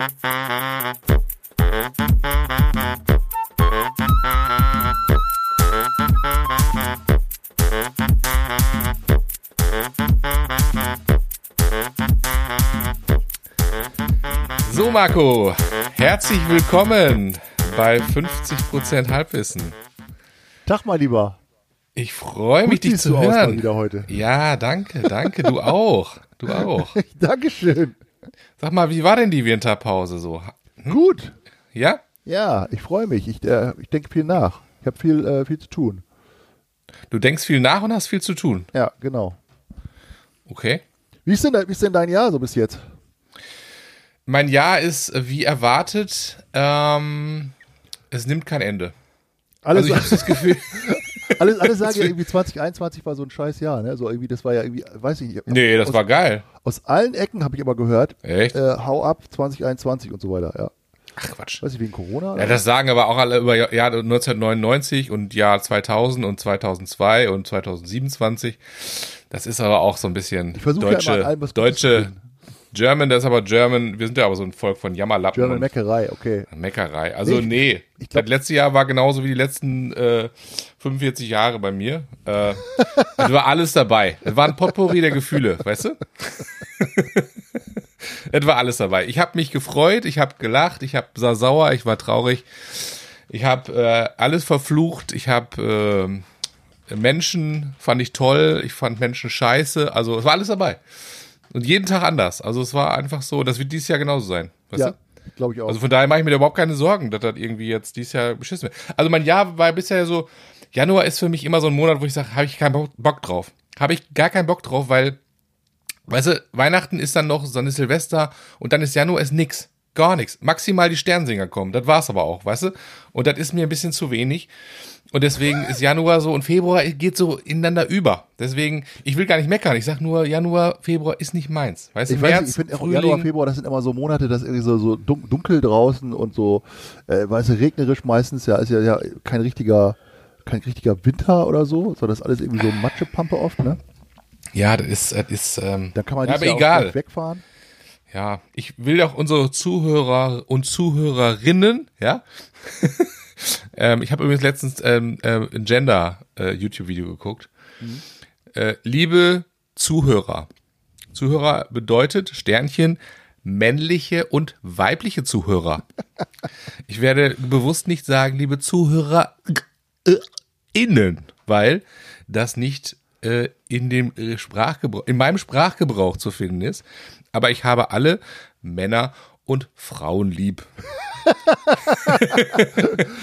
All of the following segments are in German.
So, Marco, herzlich willkommen bei 50% Halbwissen. Tag mal lieber. Ich freue mich, dich zu hören. wieder heute. Ja, danke, danke, du auch. Du auch. Dankeschön. Sag mal, wie war denn die Winterpause so? Gut. Ja? Ja, ich freue mich. Ich, äh, ich denke viel nach. Ich habe viel, äh, viel zu tun. Du denkst viel nach und hast viel zu tun. Ja, genau. Okay. Wie ist denn, de- wie ist denn dein Jahr so bis jetzt? Mein Jahr ist äh, wie erwartet, ähm, es nimmt kein Ende. Alles, Also ich habe das Gefühl, alles, alle sagen ja irgendwie 2021 war so ein scheiß Jahr. Ne? So irgendwie, das war ja irgendwie, weiß ich nicht. nee, das aus, war geil. Aus allen Ecken habe ich immer gehört, Echt? äh, hau ab 2021 und so weiter. Ja. Ach Quatsch. Weiß ich, wegen Corona? Ja, das sagen aber auch alle über Jahr Jahr 1999 und Jahr 2000 und 2002 und 2027. Das ist aber auch so ein bisschen Ich versuche ja deutsche, immer an allem was deutsche. German, das ist aber German, wir sind ja aber so ein Volk von Jammerlappen German Meckerei, okay. Meckerei. Also Nee, nee, ich glaub- das letzte Jahr war genauso wie die letzten äh, 45 Jahre bei mir. Äh, es war alles dabei. Es war ein Potpourri der Gefühle, weißt du? es war alles dabei. Ich habe mich gefreut, ich habe gelacht, ich hab, war sauer, ich war traurig. Ich habe äh, alles verflucht. Ich habe äh, Menschen fand ich toll, ich fand Menschen scheiße. Also es war alles dabei. Und jeden Tag anders. Also es war einfach so, das wird dieses Jahr genauso sein. Weißt Ja, glaube ich auch. Also von daher mache ich mir da überhaupt keine Sorgen, dass das irgendwie jetzt dieses Jahr beschissen wird. Also mein Jahr war bisher so, Januar ist für mich immer so ein Monat, wo ich sage, habe ich keinen Bock, Bock drauf. Habe ich gar keinen Bock drauf, weil, weißt du, Weihnachten ist dann noch, dann ist Silvester und dann ist Januar ist nix. Gar nichts. Maximal die Sternsinger kommen. Das war's aber auch, weißt du? Und das ist mir ein bisschen zu wenig. Und deswegen ist Januar so und Februar geht so ineinander über. Deswegen, ich will gar nicht meckern. Ich sag nur, Januar, Februar ist nicht meins. Weißt du, Ich weiß März, nicht, ich finde auch Januar, Februar, das sind immer so Monate, das ist irgendwie so, so dun- dunkel draußen und so, äh, weißt du, regnerisch meistens, ja, ist ja, ja kein richtiger, kein richtiger Winter oder so, sondern das ist alles irgendwie so Matschepampe oft, ne? Ja, das ist, das ist, ähm, Dann kann man ja, aber Jahr auch egal. wegfahren. Ja, ich will auch unsere Zuhörer und Zuhörerinnen, ja. ähm, ich habe übrigens letztens ähm, äh, ein Gender-YouTube-Video geguckt. Äh, liebe Zuhörer. Zuhörer bedeutet Sternchen männliche und weibliche Zuhörer. Ich werde bewusst nicht sagen, liebe Zuhörer äh, innen, weil das nicht äh, in dem äh, Sprachgebrauch, in meinem Sprachgebrauch zu finden ist. Aber ich habe alle Männer und Frauen lieb.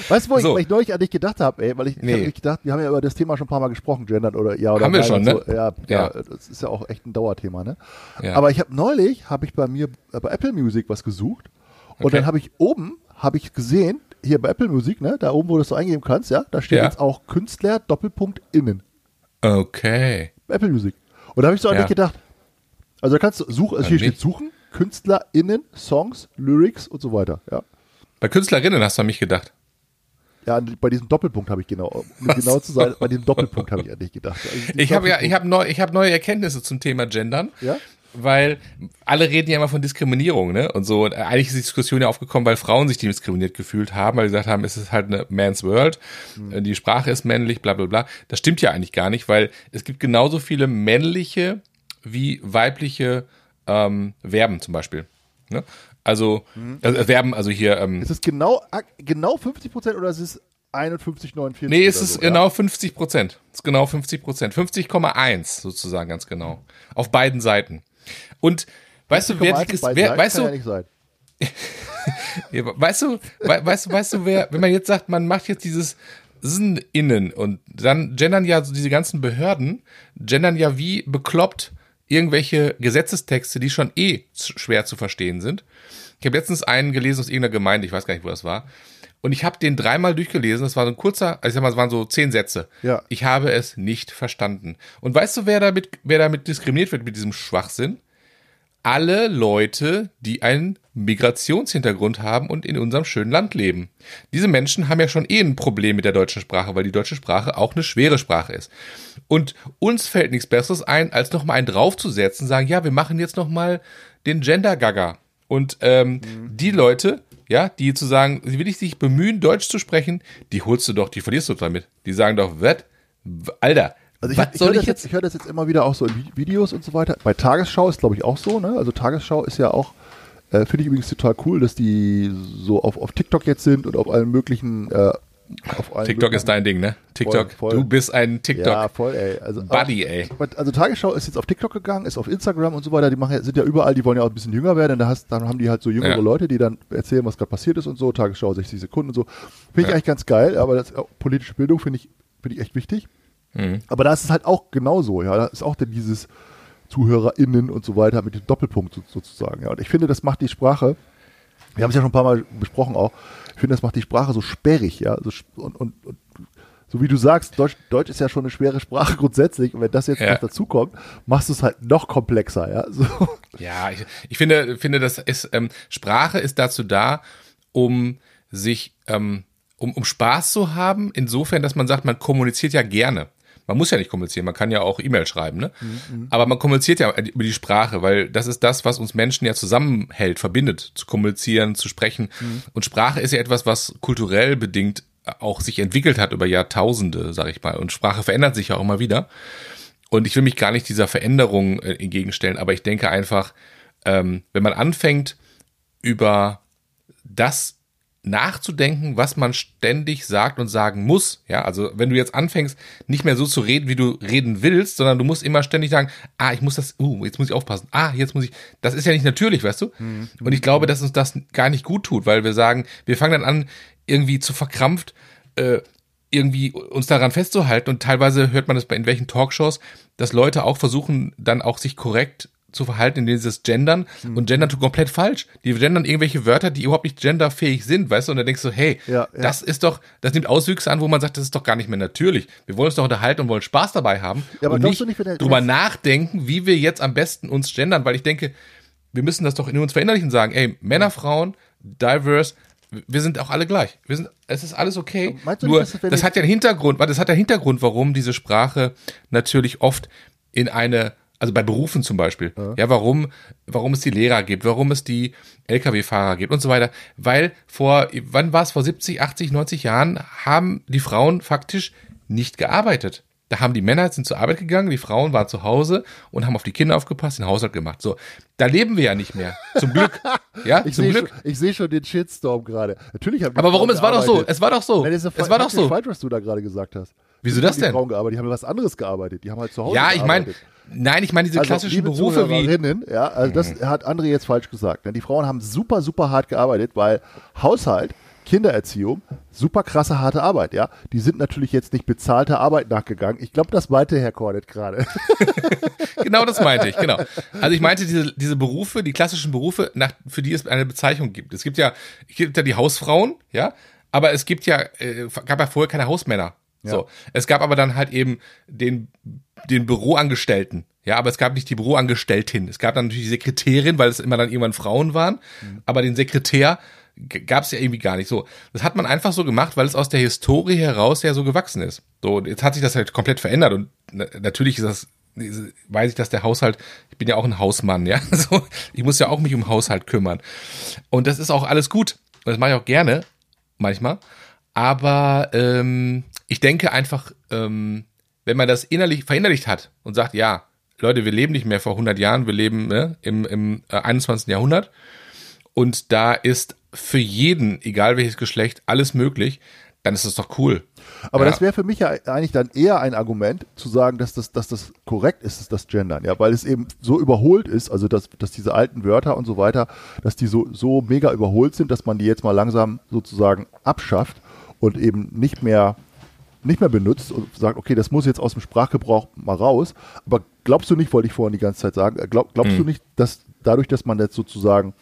Weißt du, wo So. ich, ich neulich an dich gedacht habe, ey, weil ich, ich Nee. habe mich gedacht, wir haben ja über das Thema schon ein paar Mal gesprochen, gendern oder ja oder Haben wir schon, und ne? So. Ja, ja. Ja. das ist ja auch echt ein Dauerthema, ne? Ja. Aber ich habe neulich, habe ich bei mir äh, bei Apple Music was gesucht und Okay. dann habe ich oben, habe ich gesehen, hier bei Apple Music, ne, da oben, wo du es so eingeben kannst, ja, da steht Ja. jetzt auch Künstler Doppelpunkt innen. Okay. bei Apple Music. Und da habe ich so an dich gedacht. Also da kannst du suchen, also hier steht suchen, KünstlerInnen, Songs, Lyrics und so weiter. Ja. Bei Künstlerinnen hast du an mich gedacht. Ja, bei diesem Doppelpunkt habe ich genau, um genau zu sein, bei diesem Doppelpunkt habe ich an dich gedacht. Also Ich habe ja, ich habe neu, ich habe neue Erkenntnisse zum Thema Gendern. Ja? Weil alle reden ja immer von Diskriminierung, ne? Und so. Und eigentlich ist die Diskussion ja aufgekommen, weil Frauen sich diskriminiert gefühlt haben, weil sie gesagt haben, es ist halt eine Man's World, Hm. die Sprache ist männlich, bla bla bla. Das stimmt ja eigentlich gar nicht, weil es gibt genauso viele männliche wie weibliche ähm, Verben zum Beispiel. Ne? Also, also Verben, also hier, ähm, Ist es genau, genau 50 Prozent oder ist es 51, 49? Nee, es ist so, genau 50 Prozent. Es ist genau 50 Prozent. 50,1 sozusagen ganz genau. Auf beiden Seiten. Und weißt du, Ja? wer, bei wer weißt du, ja ja, weißt du, we, weißt du, weißt du, wer, wenn man jetzt sagt, man macht jetzt dieses Sn innen und dann gendern ja so diese ganzen Behörden, gendern ja wie bekloppt irgendwelche Gesetzestexte, die schon eh schwer zu verstehen sind. Ich habe letztens einen gelesen aus irgendeiner Gemeinde, ich weiß gar nicht, wo das war. Und ich habe den dreimal durchgelesen. Das war so ein kurzer, also ich sag mal, es waren so zehn Sätze. Ja. Ich habe es nicht verstanden. Und weißt du, wer damit, wer damit diskriminiert wird mit diesem Schwachsinn? Alle Leute, die einen Migrationshintergrund haben und in unserem schönen Land leben. Diese Menschen haben ja schon eh ein Problem mit der deutschen Sprache, weil die deutsche Sprache auch eine schwere Sprache ist. Und uns fällt nichts Besseres ein, als nochmal einen draufzusetzen, sagen, ja, wir machen jetzt nochmal den Gender-Gaga. Und ähm, die Leute, ja, die zu sagen, sie will ich sich bemühen, Deutsch zu sprechen, die holst du doch, die verlierst du damit. Die sagen doch, was? Alter, Also ich, was ich soll ich das jetzt? jetzt, ich höre das jetzt immer wieder auch so in Vi- Videos und so weiter. Bei Tagesschau ist glaube ich auch so, ne? Also Tagesschau ist ja auch, äh, finde ich übrigens total cool, dass die so auf, auf TikTok jetzt sind und auf allen möglichen, äh, auf allen TikTok ist dein Ding, ne? TikTok, voll. du bist ein TikTok. Ja, voll, ey. Also, Buddy, ey. Also Tagesschau ist jetzt auf TikTok gegangen, ist auf Instagram und so weiter. Die machen, ja- sind ja überall, die wollen ja auch ein bisschen jünger werden. Und da hast, dann haben die halt so jüngere Ja. Leute, die dann erzählen, was gerade passiert ist und so. Tagesschau 60 Sekunden und so. Finde ich Ja. eigentlich ganz geil, aber das, auch politische Bildung finde ich, finde ich echt wichtig. Mhm. Aber da ist es halt auch genauso, ja. Da ist auch dann dieses ZuhörerInnen und so weiter mit dem Doppelpunkt so, sozusagen. Ja. Und ich finde, das macht die Sprache, wir haben es ja schon ein paar Mal besprochen auch, ich finde, das macht die Sprache so sperrig, ja. So, und, und, und so wie du sagst, Deutsch, Deutsch ist ja schon eine schwere Sprache grundsätzlich. Und wenn das jetzt Ja. noch dazu kommt, machst du es halt noch komplexer, ja. So. Ja, ich, ich finde, finde, das ist, ähm, Sprache ist dazu da, um sich, ähm, um, um Spaß zu haben, insofern, dass man sagt, man kommuniziert ja gerne. Man muss ja nicht kommunizieren, man kann ja auch E-Mail schreiben, ne? Aber man kommuniziert ja über die Sprache, weil das ist das, was uns Menschen ja zusammenhält, verbindet, zu kommunizieren, zu sprechen. Und Sprache ist ja etwas, was kulturell bedingt auch sich entwickelt hat über Jahrtausende, sag ich mal. Und Sprache verändert sich ja auch immer wieder. Und ich will mich gar nicht dieser Veränderung äh, entgegenstellen, aber ich denke einfach, ähm, wenn man anfängt, über das nachzudenken, was man ständig sagt und sagen muss, ja, also wenn du jetzt anfängst, nicht mehr so zu reden, wie du reden willst, sondern du musst immer ständig sagen, ah, ich muss das, uh, jetzt muss ich aufpassen, ah, jetzt muss ich, das ist ja nicht natürlich, weißt du? Und ich glaube, dass uns das gar nicht gut tut, weil wir sagen, wir fangen dann an, irgendwie zu verkrampft, äh, irgendwie uns daran festzuhalten. Und teilweise hört man das bei in welchen Talkshows, dass Leute auch versuchen, dann auch sich korrekt zu verhalten, indem sie das gendern und gendern tut komplett falsch. Die gendern irgendwelche Wörter, die überhaupt nicht genderfähig sind, weißt du, und dann denkst du, hey, Ja, ja. das ist doch, das nimmt Auswüchse an, wo man sagt, das ist doch gar nicht mehr natürlich. Wir wollen uns doch unterhalten und wollen Spaß dabei haben Ja, aber und nicht nicht, drüber nachdenken, wie wir jetzt am besten uns gendern, weil ich denke, wir müssen das doch in uns verinnerlichen und sagen, ey, Männer, Frauen, diverse, wir sind auch alle gleich. Wir sind, es ist alles okay. Meinst du Nur, nicht, das ich- hat ja einen Hintergrund, warte, das hat ja einen Hintergrund, warum diese Sprache natürlich oft in eine, also bei Berufen zum Beispiel, ja, warum, warum es die Lehrer gibt, warum es die Lkw-Fahrer gibt und so weiter. Weil vor, wann war es, vor 70, 80, 90 Jahren haben die Frauen faktisch nicht gearbeitet. Da haben die Männer sind zur Arbeit gegangen, die Frauen waren zu Hause und haben auf die Kinder aufgepasst, den Haushalt gemacht. So, da leben wir ja nicht mehr. Zum Glück. Ja, Ich zum Glück. schon, ich sehe schon den Shitstorm gerade. Natürlich haben Aber warum? Frauen Es war doch so. gearbeitet. Es war doch so. Nein, Es war doch so. falsch, was du da gerade gesagt hast. Wieso das denn? Die Frauen gearbeitet, die haben was anderes gearbeitet. Die haben halt zu Hause Ja, ich meine, gearbeitet. nein, ich meine diese Also, klassischen Berufe wie. Ja, also das hat André jetzt falsch gesagt. Ne? Die Frauen haben super, super hart gearbeitet, weil Haushalt, Kindererziehung, super krasse, harte Arbeit, ja. Die sind natürlich jetzt nicht bezahlter Arbeit nachgegangen. Ich glaube, das meinte Herr Cornet gerade. Genau das meinte ich, genau. Also ich meinte diese, diese Berufe, die klassischen Berufe, nach, für die es eine Bezeichnung gibt. Es gibt ja, es gibt ja die Hausfrauen, ja, aber es gibt ja, äh, gab ja vorher keine Hausmänner. So. Es gab aber dann halt eben den, den Büroangestellten. Ja, aber es gab nicht die Büroangestelltin. Es gab dann natürlich die Sekretärin, weil es immer dann irgendwann Frauen waren. Aber den Sekretär gab es ja irgendwie gar nicht so. Das hat man einfach so gemacht, weil es aus der Historie heraus ja so gewachsen ist. So, jetzt hat sich das halt komplett verändert und na, natürlich ist das weiß ich, dass der Haushalt, ich bin ja auch ein Hausmann, ja, so, ich muss ja auch mich um Haushalt kümmern. Und das ist auch alles gut. Und das mache ich auch gerne, manchmal. Aber ähm, ich denke einfach, ähm, wenn man das innerlich verinnerlicht hat und sagt, ja, Leute, wir leben nicht mehr vor 100 Jahren, wir leben ne, im, im äh, 21. Jahrhundert und da ist für jeden, egal welches Geschlecht, alles möglich, dann ist das doch cool. Aber Ja. das wäre für mich ja eigentlich dann eher ein Argument, zu sagen, dass das, dass das korrekt ist, das Gendern, ja, weil es eben so überholt ist, also dass, dass diese alten Wörter und so weiter, dass die so, so mega überholt sind, dass man die jetzt mal langsam sozusagen abschafft und eben nicht mehr nicht mehr benutzt und sagt, okay, das muss jetzt aus dem Sprachgebrauch mal raus. Aber glaubst du nicht, wollte ich vorhin die ganze Zeit sagen, äh, glaub, glaubst du nicht, dass dadurch, dass man jetzt sozusagen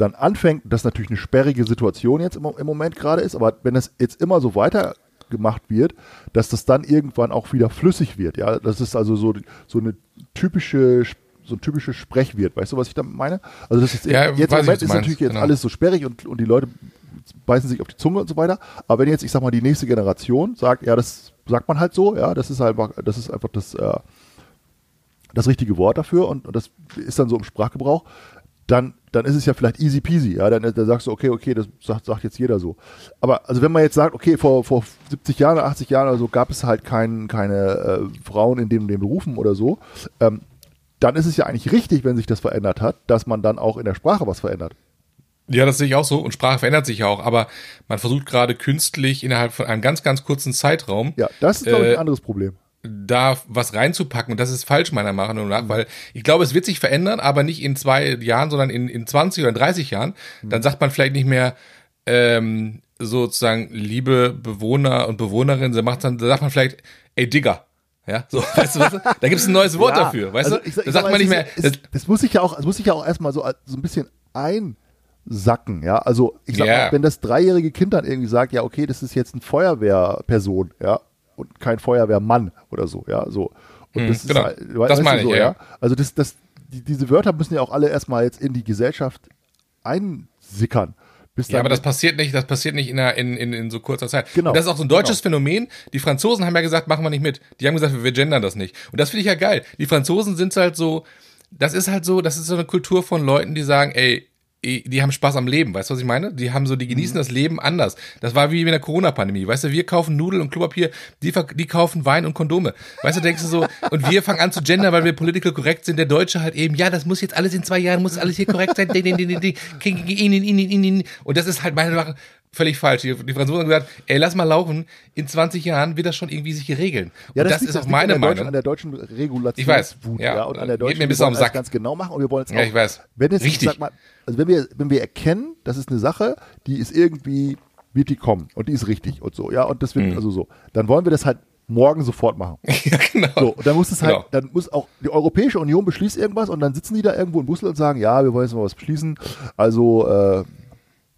dann anfängt, das natürlich eine sperrige Situation jetzt im, im Moment gerade ist, aber wenn das jetzt immer so weiter gemacht wird, dass das dann irgendwann auch wieder flüssig wird, ja, das ist also so, so eine typische so ein typisches Sprech wird, weißt du, was ich damit meine? Also das ist Ja, jetzt im Moment ist meinst, natürlich jetzt genau. alles so sperrig und, und die Leute beißen sich auf die Zunge und so weiter. Aber wenn jetzt, ich sag mal, die nächste Generation sagt, ja, das sagt man halt so, ja, das ist einfach- das ist einfach das, äh, das richtige Wort dafür und, und das ist dann so im Sprachgebrauch, dann, dann ist es ja vielleicht easy peasy. Ja, dann, dann sagst du, okay, okay, das sagt, sagt jetzt jeder so. Aber also wenn man jetzt sagt, okay, vor, vor 70 Jahren, 80 Jahren oder so gab es halt kein, keine äh, Frauen in den, den Berufen oder so, ähm, dann ist es ja eigentlich richtig, wenn sich das verändert hat, dass man dann auch in der Sprache was verändert. Ja, das sehe ich auch so. Und Sprache verändert sich ja auch. Aber man versucht gerade künstlich innerhalb von einem ganz, ganz kurzen Zeitraum. Ja, das ist, glaube ich, ein anderes Problem da was reinzupacken. Und das ist falsch meiner Meinung nach, weil ich glaube, es wird sich verändern, aber nicht in zwei Jahren, sondern in, in 20 oder 30 Jahren. Dann sagt man vielleicht nicht mehr ähm, sozusagen liebe Bewohner und Bewohnerinnen, da macht dann, da sagt man vielleicht, ey Digger. Ja, so, weißt du, was, da gibt es ein neues Wort ja, dafür, weißt also ich, du? Da sagt man nicht mehr. Das, das, muss sich ja auch, das muss sich ja auch erstmal so, so ein bisschen einsacken, ja. Also ich sag yeah. mal, wenn das dreijährige Kind dann irgendwie sagt, ja, okay, das ist jetzt ein Feuerwehrperson, ja, und kein Feuerwehrmann oder so, ja, so. Und hm, das genau. ist halt, das meine ich, so, ja. Also das, das, die, diese Wörter müssen ja auch alle erstmal jetzt in die Gesellschaft einsickern. ja, aber das passiert nicht, das passiert nicht in, einer, in, in, in so kurzer Zeit. Genau. Und das ist auch so ein deutsches genau. Phänomen. Die Franzosen haben ja gesagt, machen wir nicht mit. Die haben gesagt, wir gendern das nicht. Und das finde ich ja geil. Die Franzosen sind halt so, das ist halt so, das ist so eine Kultur von Leuten, die sagen, ey, die haben Spaß am Leben, weißt du, was ich meine? Die haben so, die genießen mhm. das Leben anders. Das war wie in der Corona-Pandemie, weißt du, wir kaufen Nudeln und Klopapier, die, die kaufen Wein und Kondome. Weißt du, denkst du so, und wir fangen an zu gender, weil wir political korrekt sind, der Deutsche halt eben, ja, das muss jetzt alles in zwei Jahren, muss alles hier korrekt sein, und das ist halt meine Sache, völlig falsch. Die, die Franzosen haben gesagt, ey, lass mal laufen, in 20 Jahren wird das schon irgendwie sich regeln. Ja, das, das ist auch meine an Meinung. an der deutschen Regulation. Ich weiß. Ja, ja, und an der deutschen, Geht mir bis auf den Sack. ganz genau machen und wir wollen jetzt auch, ja, ich weiß. Wenn es, Richtig. Sag mal, also wenn wir, wenn wir erkennen, das ist eine Sache, die ist irgendwie, wird die kommen und die ist richtig und so, ja, und das wird, mhm. also so, dann wollen wir das halt morgen sofort machen. ja, genau. So, und dann muss es halt, genau. dann muss auch die Europäische Union beschließt irgendwas und dann sitzen die da irgendwo in Brüssel und sagen, ja, wir wollen jetzt mal was beschließen. Also äh,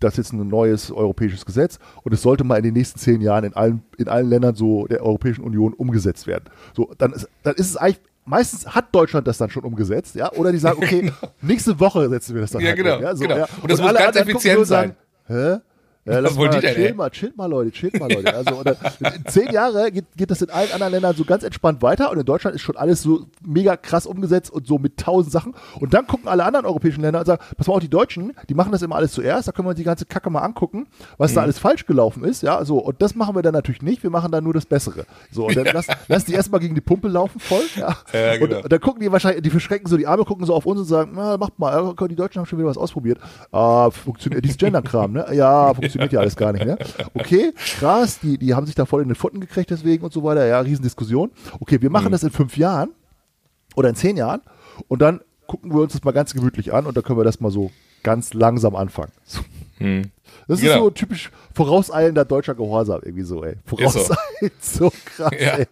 das ist jetzt ein neues europäisches Gesetz und es sollte mal in den nächsten zehn Jahren in allen, in allen Ländern so der Europäischen Union umgesetzt werden. So, dann ist, dann ist es eigentlich, meistens hat Deutschland das dann schon umgesetzt, ja, oder die sagen, okay, genau. nächste Woche setzen wir das dann ja, halt genau, um, ja, so, genau. Ja. Und das und muss ganz effizient sein. Sagen, Hä? Ja, lass mal, chill mal, chill mal, Leute, chill mal, Leute. Also, zehn Jahre geht, geht das in allen anderen Ländern so ganz entspannt weiter und in Deutschland ist schon alles so mega krass umgesetzt und so mit tausend Sachen. Und dann gucken alle anderen europäischen Länder und sagen, pass mal auch die Deutschen, die machen das immer alles zuerst, da können wir uns die ganze Kacke mal angucken, was mhm. da alles falsch gelaufen ist, ja, so. Und das machen wir dann natürlich nicht, wir machen dann nur das Bessere. So, und dann lass, lass die erstmal gegen die Pumpe laufen voll, ja. ja genau. und, und, dann gucken die wahrscheinlich, die verschrecken so die Arme, gucken so auf uns und sagen, na, macht mal, die Deutschen haben schon wieder was ausprobiert. Ah, funktioniert, dieses Gender-Kram, ne? Ja, funktioniert ja alles gar nicht, ne? Okay, krass, die, die haben sich da voll in den Futten gekriegt deswegen und so weiter. Ja, Riesendiskussion. Okay, wir machen mhm. das in fünf Jahren oder in zehn Jahren und dann gucken wir uns das mal ganz gemütlich an und dann können wir das mal so ganz langsam anfangen. Mhm. Das ist genau. so typisch vorauseilender deutscher Gehorsam irgendwie so, ey. Vorauseilend, so. so krass, ja. ey.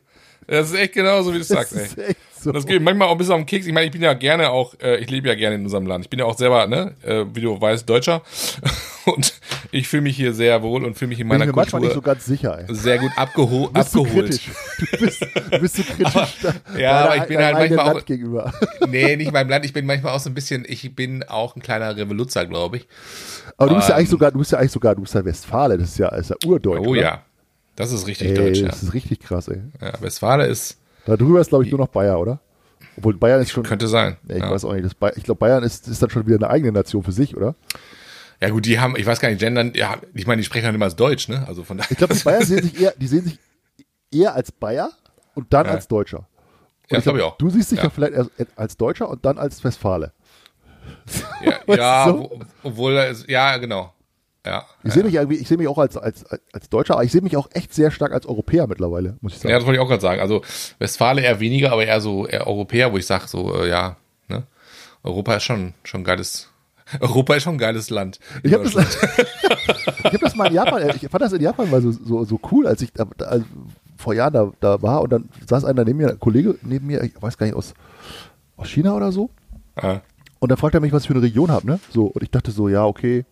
Das ist echt genauso, wie du sagst, ey. So. Das geht manchmal auch ein bisschen am Keks. Ich meine, ich bin ja gerne auch, äh, ich lebe ja gerne in unserem Land. Ich bin ja auch selber, ne, äh, wie du weißt, Deutscher. Und ich fühle mich hier sehr wohl und fühle mich in meiner bin ich mir Kultur manchmal nicht so ganz sicher, ey. sehr gut abgeho du bist abgeholt. So du, bist, du bist so kritisch. aber, ja, aber ich bin halt manchmal Land auch gegenüber. Nee, nicht meinem Land. Ich bin manchmal auch so ein bisschen, ich bin auch ein kleiner Revoluzer, glaube ich. Aber du bist ähm, ja eigentlich sogar, du bist ja eigentlich sogar, du bist ja Westfale. Das ist ja, ist ja Urdeutsch. Oh oder? ja. Das ist richtig ey, deutsch, ja. Das ist richtig krass, ey. Ja, Westfale ist. Da drüber ist, glaube ich, nur noch Bayer, oder? Obwohl Bayern ist schon. Könnte sein. Ich ja. weiß auch nicht. Ba ich glaube, Bayern ist, ist dann schon wieder eine eigene Nation für sich, oder? Ja gut, die haben, ich weiß gar nicht, gendern, ja, ich meine, die sprechen halt immer als Deutsch, ne? Also von daher. Ich glaube, die Bayern sehen sich eher, die sehen sich eher als Bayer und dann ja. als Deutscher. Und ja, ich glaube ich auch. Du siehst dich ja, vielleicht als Deutscher und dann als Westfale. Ja, ja so? obwohl, ja, genau. Ja, ich ja. sehe mich irgendwie, ich sehe mich auch als, als, als Deutscher, aber ich sehe mich auch echt sehr stark als Europäer mittlerweile, muss ich sagen. Ja, das wollte ich auch gerade sagen. Also Westfale eher weniger, aber eher so eher Europäer, wo ich sage, so, äh, ja, ne? Europa ist schon, schon geiles. Europa ist schon ein geiles Land. Ich habe das, ich hab das mal in Japan, ich fand das in Japan mal so, so, so cool, als ich da, als vor Jahren da, da war und dann saß einer neben mir, ein Kollege neben mir, ich weiß gar nicht, aus, aus China oder so. Ah. Und dann fragt er mich, was ich für eine Region habe, ne? So, und ich dachte so, ja, okay,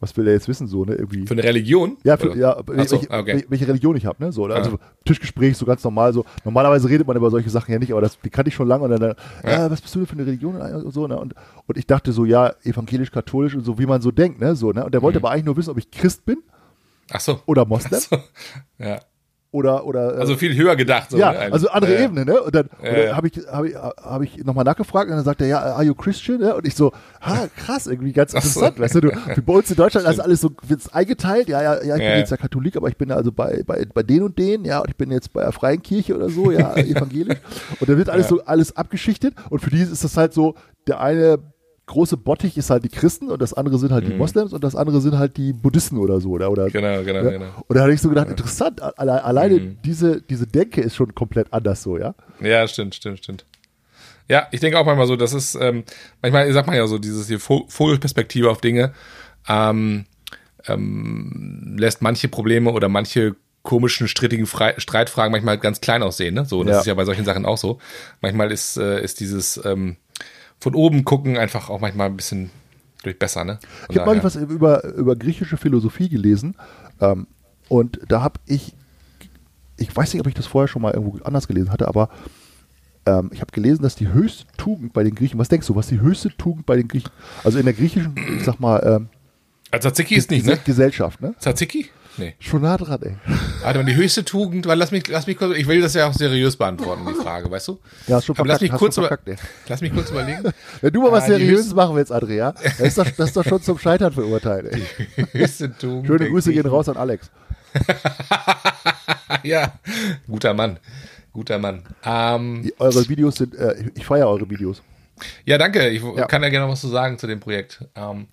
was will er jetzt wissen, so, ne? Irgendwie. Für eine Religion? Ja, für, ja so, welche, okay. welche, Religion ich habe, ne? So, also ah. Tischgespräch, so ganz normal, so. Normalerweise redet man über solche Sachen ja nicht, aber das, die kannte ich schon lange und dann, ja. ja was bist du denn für eine Religion und so, ne? Und, und ich dachte so, ja, evangelisch, katholisch und so, wie man so denkt, ne? So, ne? Und der wollte mhm. aber eigentlich nur wissen, ob ich Christ bin. Ach so. Oder Moslem. So. Ja. Oder oder äh, Also viel höher gedacht. So, ja, ne? also andere äh, Ebene, ne? Und dann, Ja. habe ich, hab ich, hab ich nochmal nachgefragt und dann sagt er, ja, are you Christian? Ne? Und ich so, ha, krass, irgendwie ganz interessant, weißt du, du, wie bei uns in Deutschland ist alles so wird's eingeteilt, ja, ja, ja, ich bin Ja. jetzt ja Katholik, aber ich bin also bei, bei, bei den und den, ja, und ich bin jetzt bei der Freien Kirche oder so, ja, evangelisch. Und dann wird alles Ja. so, alles abgeschichtet und für die ist das halt so, der eine große Bottich ist halt die Christen und das andere sind halt die Moslems und das andere sind halt die Buddhisten oder so, oder, oder Mhm. Genau, genau, ja. genau. Und da hatte ich so gedacht, interessant, alle, alleine Mhm. diese, diese Denke ist schon komplett anders so, ja. Ja, stimmt, stimmt, stimmt. Ja, ich denke auch manchmal so, das ist, ähm, manchmal sagt man ja so, dieses hier Vo- Vogelperspektive auf Dinge ähm, ähm, lässt manche Probleme oder manche komischen, strittigen Frei Streitfragen manchmal ganz klein aussehen. Ne? So, das Ja. ist ja bei solchen Sachen auch so. Manchmal ist, äh, ist dieses ähm, von oben gucken einfach auch manchmal ein bisschen durch besser. Ne? Von Ich habe neulich daher. was über, über griechische Philosophie gelesen ähm, und da habe ich, ich weiß nicht, ob ich das vorher schon mal irgendwo anders gelesen hatte, aber ähm, ich habe gelesen, dass die höchste Tugend bei den Griechen, was denkst du, was die höchste Tugend bei den Griechen, also in der griechischen, ich sag mal, ähm, Also Tzatziki ist nicht, ne? Gesellschaft, ne? Tzatziki? Nee. Schon nah dran, ey. Warte mal, die höchste Tugend, weil lass mich, lass mich kurz, ich will das ja auch seriös beantworten, die Frage, weißt du? Ja, schon lass verkackt, mich hast kurz, über, verkackt, ey. lass mich kurz überlegen. Wenn du mal was Ah, die Seriöses machen willst, Andrea, das ist doch, das ist doch schon zum Scheitern verurteilt, ey. höchste Tugend. Schöne Grüße gehen raus an Alex. Ja, guter Mann. Guter Mann. Ähm, Die, eure Videos sind, äh, ich- ich feiere eure Videos. ja, danke. Ich Ja. kann ja gerne noch was zu sagen zu dem Projekt. Ähm,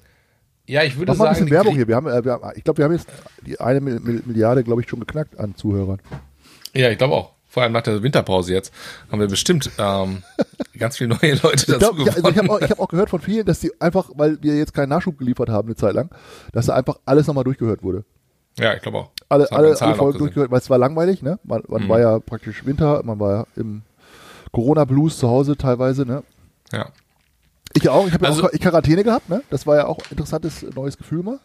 ja, ich würde Mach mal ein sagen, bisschen Werbung hier. Wir haben, äh, wir haben, ich glaube, wir haben jetzt die eine Mil- Mil- Milliarde, glaube ich, schon geknackt an Zuhörern. Ja, ich glaube auch. Vor allem nach der Winterpause jetzt haben wir bestimmt ähm, ganz viele neue Leute Ich, dazu glaub, ja, also ich habe auch, ich hab auch gehört von vielen, dass die einfach, weil wir jetzt keinen Nachschub geliefert haben eine Zeit lang, dass da einfach alles nochmal durchgehört wurde. Ja, ich glaube auch. Alle, alle, alle Folgen durchgehört, weil es war langweilig, ne? Man, man Mhm. war ja praktisch Winter, man war ja im Corona-Blues zu Hause teilweise, ne? Ja. Ich auch, ich habe ja Also- auch Quarantäne gehabt, ne? Das war ja auch ein interessantes neues Gefühl mal.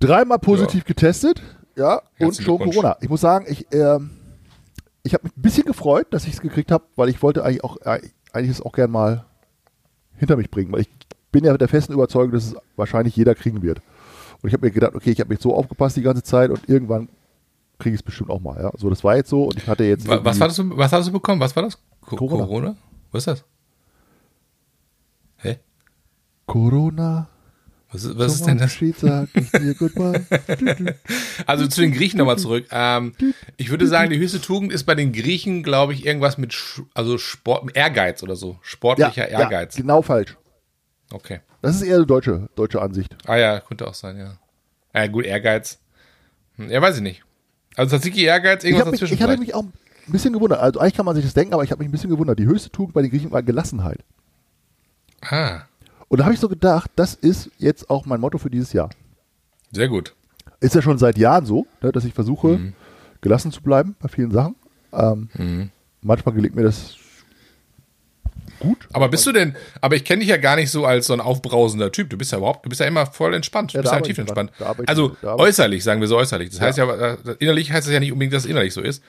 Dreimal positiv getestet, ja, und schon. Corona. Ich muss sagen, ich, ähm, ich habe mich ein bisschen gefreut, dass ich es gekriegt habe, weil ich wollte eigentlich auch äh, eigentlich es auch gern mal hinter mich bringen, weil ich bin ja der festen Überzeugung, dass es wahrscheinlich jeder kriegen wird. Und ich habe mir gedacht, okay, ich habe mich so aufgepasst die ganze Zeit und irgendwann kriege ich es bestimmt auch mal. Ja, so das war jetzt so und ich hatte jetzt Wa- Was, war das, was hast du bekommen? Was war das? Co Corona. Corona? Was ist das? Hä? Corona. Was ist, was ist denn das? Ich. Also zu den Griechen nochmal zurück. Ähm, ich würde sagen, die höchste Tugend ist bei den Griechen, glaube ich, irgendwas mit also Sport, Ehrgeiz oder so. Sportlicher ja, Ehrgeiz. Ja, genau falsch. Okay. Das ist eher eine deutsche, deutsche Ansicht. Ah ja, könnte auch sein, ja. Ja, gut, Ehrgeiz. Hm, ja, weiß ich nicht. Also Tzatziki Ehrgeiz, Ich, irgendwas hab mich, dazwischen. ich vielleicht. mich auch ein bisschen gewundert. Also eigentlich kann man sich das denken, aber ich habe mich ein bisschen gewundert. Die höchste Tugend bei den Griechen war Gelassenheit. Ah, Und da habe ich so gedacht, das ist jetzt auch mein Motto für dieses Jahr. sehr gut. Ist ja schon seit Jahren so, ne, dass ich versuche, Mhm. gelassen zu bleiben bei vielen Sachen. Ähm, Manchmal gelingt mir das gut. Aber bist du denn, aber ich kenne dich ja gar nicht so als so ein aufbrausender Typ. Du bist ja überhaupt, du bist ja immer voll entspannt. Du Ja, bist ja tief entspannt. Also äußerlich, sagen wir so äußerlich. Das heißt ja, äh, innerlich heißt das ja nicht unbedingt, dass es innerlich so ist.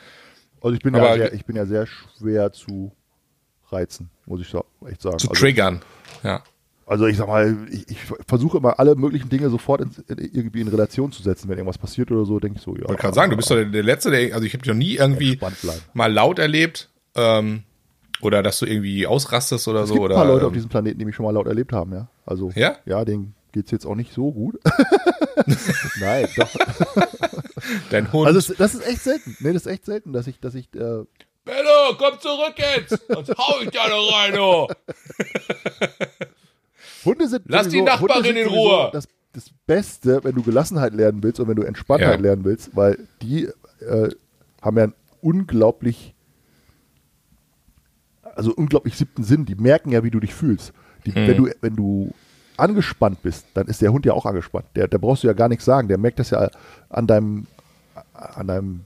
Also ich bin, Aber- ja sehr, ich bin ja sehr schwer zu reizen, muss ich sa- echt sagen. Zu also, triggern. Ja. Also ich sag mal, ich, ich versuche immer alle möglichen Dinge sofort in, in, irgendwie in Relation zu setzen. Wenn irgendwas passiert oder so, denke ich so, ja. Ich gerade sagen, du bist doch der, der Letzte, der, also ich habe dich noch nie irgendwie mal laut erlebt, ähm, oder dass du irgendwie ausrastest oder Es so. gibt oder, ein paar Leute auf ähm, diesem Planeten, die mich schon mal laut erlebt haben, ja. Also Ja? ja, denen geht's jetzt auch nicht so gut. Nein, doch. dein Hund. Also es, das ist echt selten. Nee, das ist echt selten, dass ich, dass ich, äh, Bello, komm zurück jetzt! Sonst hau ich da noch rein, oh! Hunde sind Lass die sowieso- Nachbarin Hunde sind in Ruhe. Das, das Beste, wenn du Gelassenheit lernen willst und wenn du Entspanntheit Ja. lernen willst, weil die äh, haben ja einen unglaublich, also unglaublich siebten Sinn. Die merken ja, wie du dich fühlst. Die, Mhm. wenn, du, wenn du angespannt bist, dann ist der Hund ja auch angespannt. Der, der brauchst du ja gar nichts sagen. Der merkt das ja an deinem, an deinem,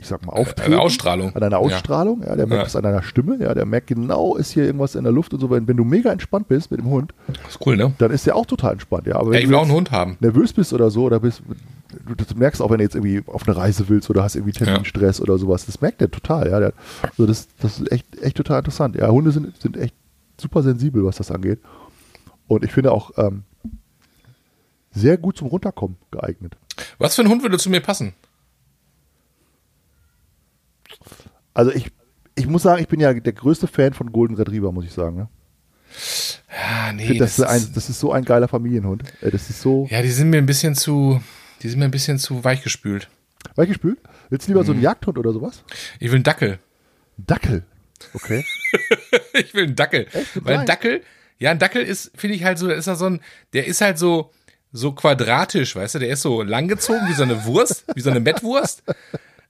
ich sag mal, Auftreten. Eine Ausstrahlung. An deiner Ja. Ausstrahlung, ja. der merkt Ja. das an deiner Stimme, ja, der merkt genau, ist hier irgendwas in der Luft und so. Wenn, wenn du mega entspannt bist mit dem Hund, Das ist cool, ne? dann ist der auch total entspannt, ja. Aber Ja, wenn ich du will auch einen Hund haben. nervös bist oder so, oder bist, du, das merkst auch, wenn du jetzt irgendwie auf eine Reise willst oder hast irgendwie Terminstress oder sowas, das merkt der total, ja. Der, also das, das ist echt, echt total interessant. Ja, Hunde sind, sind echt super sensibel, was das angeht. Und ich finde auch ähm, sehr gut zum Runterkommen geeignet. Was für ein Hund würde zu mir passen? Also ich, ich muss sagen, ich bin ja der größte Fan von Golden Retriever, muss ich sagen. Ne? Ja, nee, Ich find, das, das, ist ein, das ist so ein geiler Familienhund. Äh, Das ist so. ja, die sind mir ein bisschen zu, die sind mir ein bisschen zu weichgespült. Weichgespült? Willst du lieber Mhm. so einen Jagdhund oder sowas? Ich will einen Dackel. Dackel. Okay. ich will einen Dackel. Echt? Weil ein? Dackel, ja, ein Dackel ist, finde ich halt so, der ist ja so ein, der ist halt so, so quadratisch, weißt du, der ist so langgezogen wie so eine Wurst, wie so eine Mettwurst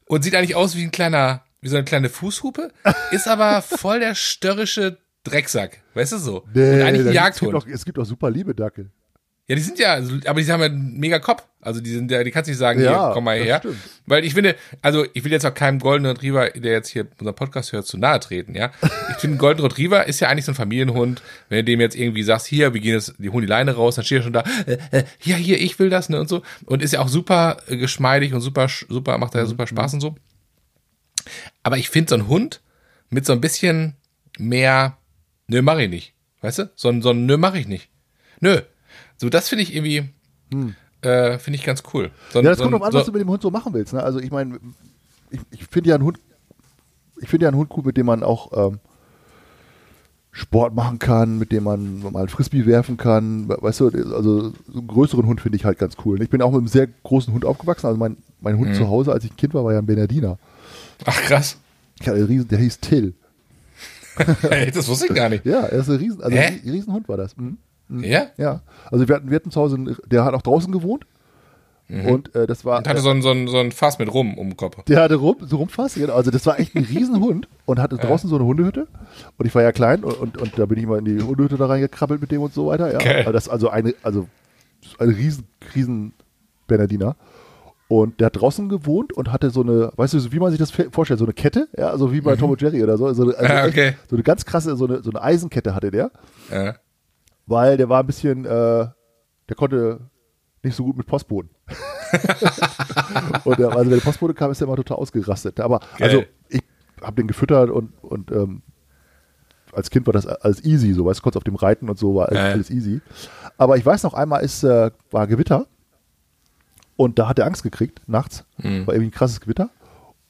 und sieht eigentlich aus wie ein kleiner, wie so eine kleine Fußhupe, ist aber voll der störrische Drecksack, weißt du so. und eigentlich ein es gibt, Jagdhund. doch, es gibt doch super liebe Dackel. Ja, die sind ja, aber die haben ja einen mega Kopf. Also die sind ja, die kannst du nicht sagen, Ja, hier, komm mal her. stimmt. Weil ich finde, also ich will jetzt auch keinem Golden Retriever, der jetzt hier unseren Podcast hört, zu nahe treten, ja. Ich finde, Golden Retriever ist ja eigentlich so ein Familienhund. Wenn du dem jetzt irgendwie sagst, hier, wir gehen jetzt, die holen die Leine raus, dann steht er schon da, äh, äh, ja, hier, ich will das, ne, und so. Und ist ja auch super äh, geschmeidig und super, super, macht Mhm. da ja super Spaß und so. Aber ich finde so ein Hund mit so ein bisschen mehr, nö, mach ich nicht. Weißt du? So ein, so ein, nö, mach ich nicht. Nö. So, das finde ich irgendwie, äh, finde ich ganz cool. So, Hm. Ja, das so kommt drauf an, so, was du mit dem Hund so machen willst. Ne? Also ich meine, ich, ich finde ja einen Hund, ich finde ja einen Hund cool, mit dem man auch ähm, Sport machen kann, mit dem man mal Frisbee werfen kann. Weißt du, also so einen größeren Hund finde ich halt ganz cool. Ich bin auch mit einem sehr großen Hund aufgewachsen. Also mein, mein Mhm. Hund zu Hause, als ich ein Kind war, war ja ein Bernardiner. Ach krass. Hatte einen Riesen, der hieß Till. Ey, das wusste ich gar nicht. Ja, er ist ein Riesen, also Hä? ein Riesenhund war das. Mhm. Ja? Ja, also wir hatten, wir hatten zu Hause, einen, der hat auch draußen gewohnt. Und äh, das war. Mhm. Und hatte so ein, so ein, so ein Fass mit rum um den Kopf. Der hatte rum, so rumfasst, genau. Also das war echt ein Riesenhund und hatte draußen so eine Hundehütte. Und ich war ja klein und, und, und da bin ich mal in die Hundehütte da reingekrabbelt mit dem und so weiter. Ja. Geil. Aber Das also eine, also ein riesen, riesen Bernardiner. Und der hat draußen gewohnt und hatte so eine, weißt du, wie man sich das vorstellt, so eine Kette, ja, also wie bei Tom und Jerry oder so. So eine, also Ah, echt, okay. so eine ganz krasse, so eine, so eine Eisenkette hatte der, Ja. weil der war ein bisschen, äh, der konnte nicht so gut mit Postboten. und der, also wenn der Postbote kam, ist er immer total ausgerastet. Aber Geil. also ich habe den gefüttert und, und ähm, als Kind war das alles easy, so weißt du, konntest auf dem reiten und so war alles, ja. alles easy. Aber ich weiß noch einmal ist äh, war Gewitter und da hat er Angst gekriegt nachts, Mhm. war irgendwie ein krasses Gewitter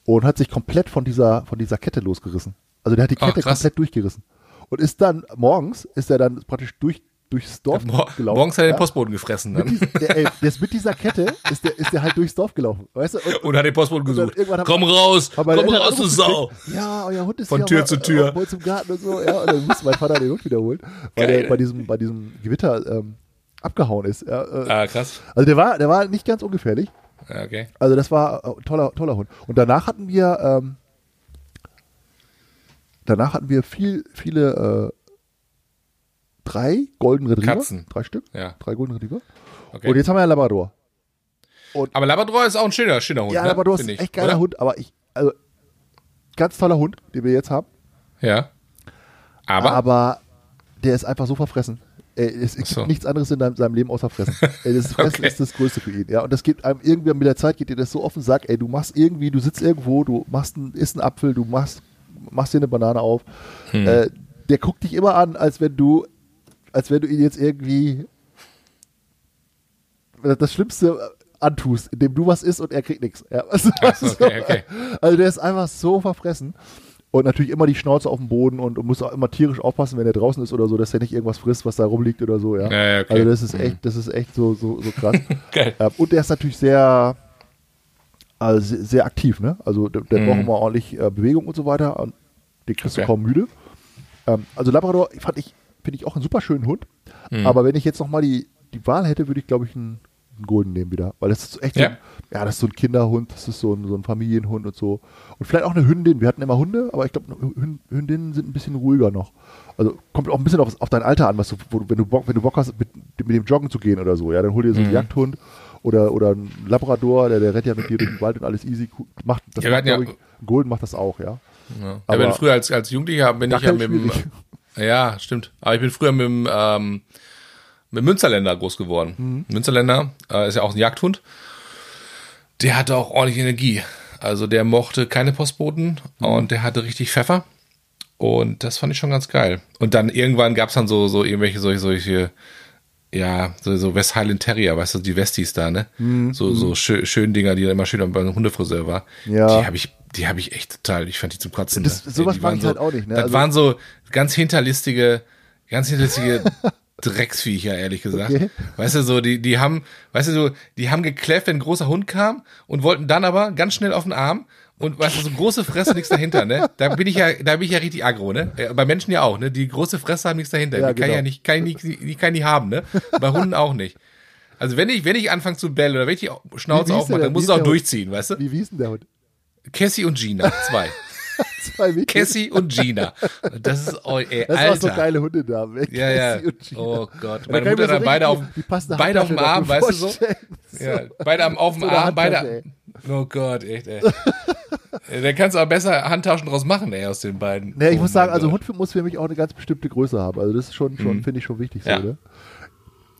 und hat sich komplett von dieser von dieser Kette losgerissen. Also der hat die Ach, Kette krass. komplett durchgerissen und ist dann morgens ist er dann praktisch durch durchs Dorf Mor gelaufen. morgens hat er den ja. Postboten gefressen Mit dann. dies- der, ey, der ist mit dieser Kette ist der, ist der halt durchs Dorf gelaufen, weißt du? Und, Und hat den Postboten dann gesucht. irgendwann haben- Komm raus, komm Eltern raus, du Sau. gekriegt, Ja, euer Hund ist Von Tür aber, zu Tür. bei uns im Garten und so. Ja, und dann musste mein Vater den Hund wiederholen, weil der bei diesem, bei diesem Gewitter ähm, abgehauen ist. Ja, äh, Ah, krass. also der war, der war nicht ganz ungefährlich. Okay. Also das war äh, ein toller, toller Hund. Und danach hatten wir, ähm, danach hatten wir viel, viele, äh, drei Golden Retriever. Katzen. Drei Stück. Ja. Drei Golden Retriever. okay. Und jetzt haben wir ja Labrador. Aber Labrador ist auch ein schöner, schöner Hund. Ja, ne? Labrador ist ein ich, echt geiler oder? Hund, aber ich, also, ganz toller Hund, den wir jetzt haben. Ja. Aber, Aber der ist einfach so verfressen. Ey, es gibt so. nichts anderes in seinem Leben außer Fressen. Das Fressen Okay. ist das Größte für ihn. Ja, und das geht einem irgendwann mit der Zeit geht dir das so auf den Sack. Ey, du machst irgendwie, du sitzt irgendwo, du machst einen, isst einen Apfel, du machst, machst dir eine Banane auf. Hm. Äh, der guckt dich immer an, als wenn du, als wenn du ihn jetzt irgendwie das Schlimmste antust, indem du was isst und er kriegt nichts. Ja, also, so, okay, okay. also der ist einfach so verfressen. Und natürlich immer die Schnauze auf dem Boden und, und muss auch immer tierisch aufpassen, wenn er draußen ist oder so, dass er nicht irgendwas frisst, was da rumliegt oder so, ja. Ja, okay. Also das ist echt, das ist echt so, so, so krass. Geil. Und der ist natürlich sehr, also sehr, aktiv, ne? Also der, der Mhm. braucht immer ordentlich äh, Bewegung und so weiter. Und den kriegst du Okay. kaum müde. Ähm, also Labrador fand ich, finde ich auch einen super schönen Hund. Mhm. Aber wenn ich jetzt nochmal die, die Wahl hätte, würde ich, glaube ich, einen, einen Golden nehmen wieder. Weil das ist echt so Ja. ein, ja, das ist so ein Kinderhund, das ist so ein, so ein Familienhund und so. Und vielleicht auch eine Hündin. Wir hatten immer Hunde, aber ich glaube, Hün- Hündinnen sind ein bisschen ruhiger noch. Also kommt auch ein bisschen auf, auf dein Alter an, was du, wo, wenn, du Bock, wenn du Bock hast, mit, mit dem Joggen zu gehen oder so. Ja, dann hol dir so einen Mhm. Jagdhund oder, oder einen Labrador, der, der rennt ja mit dir durch den Wald und alles easy. Macht, das Ja, macht, ja- ich, Golden macht das auch, ja. Ja. Aber- bin früher als, als Jugendlicher bin ich ja mit dem, ja, stimmt. Aber ich bin früher mit dem, ähm, mit Münsterländer groß geworden. Mhm. Münsterländer äh, ist ja auch ein Jagdhund. Der hatte auch ordentlich Energie. Also der mochte keine Postboten Mhm. und der hatte richtig Pfeffer. Und das fand ich schon ganz geil. Und dann irgendwann gab's dann so, so irgendwelche solche, solche ja, so, so West Highland Terrier, weißt du, die Westies da, ne? Mhm. So, so schö schön Dinger, die dann immer schön beim Hundefriseur war. Ja. Die habe ich, die habe ich echt total, ich fand die zum Kotzen. Das- ne? sowas mag waren ich so, halt auch nicht, ne? Das Also- waren so ganz hinterlistige, ganz hinterlistige Drecksviecher, ehrlich gesagt. Okay. Weißt du, so, die, die haben, weißt du, so, die haben gekläfft, wenn ein großer Hund kam und wollten dann aber ganz schnell auf den Arm und weißt du, so große Fresse, nichts dahinter, ne? Da bin ich ja, da bin ich ja richtig aggro, ne? Äh, Bei Menschen ja auch, ne? Die große Fresse haben nichts dahinter. Ja, die kann genau. ja nicht, kann ich nicht, die kann ich haben, ne? Bei Hunden auch nicht. Also wenn ich, wenn ich anfange zu bellen oder wenn ich die Schnauze aufmache, dann muss es auch der Hund? durchziehen, weißt du? Wie, wie hieß denn der Hund? Cassie und Gina, zwei. Cassie und Gina. Das ist, oh, ey, Das war so Alter. geile Hundenamen. ey. Ja, ja. Cassie und Gina. Oh Gott. Meine Mutter so dann beide auf, beide auf dem Arm, weißt du so? Ja, beide am, auf dem So Arm, beide. Oh Gott, echt, ey. Da kannst du auch besser Handtaschen draus machen, ey, aus den beiden. Nee, ich Oh muss sagen, also. Hund muss für mich auch eine ganz bestimmte Größe haben. Also das ist schon, schon finde ich schon wichtig Ja. so, ne?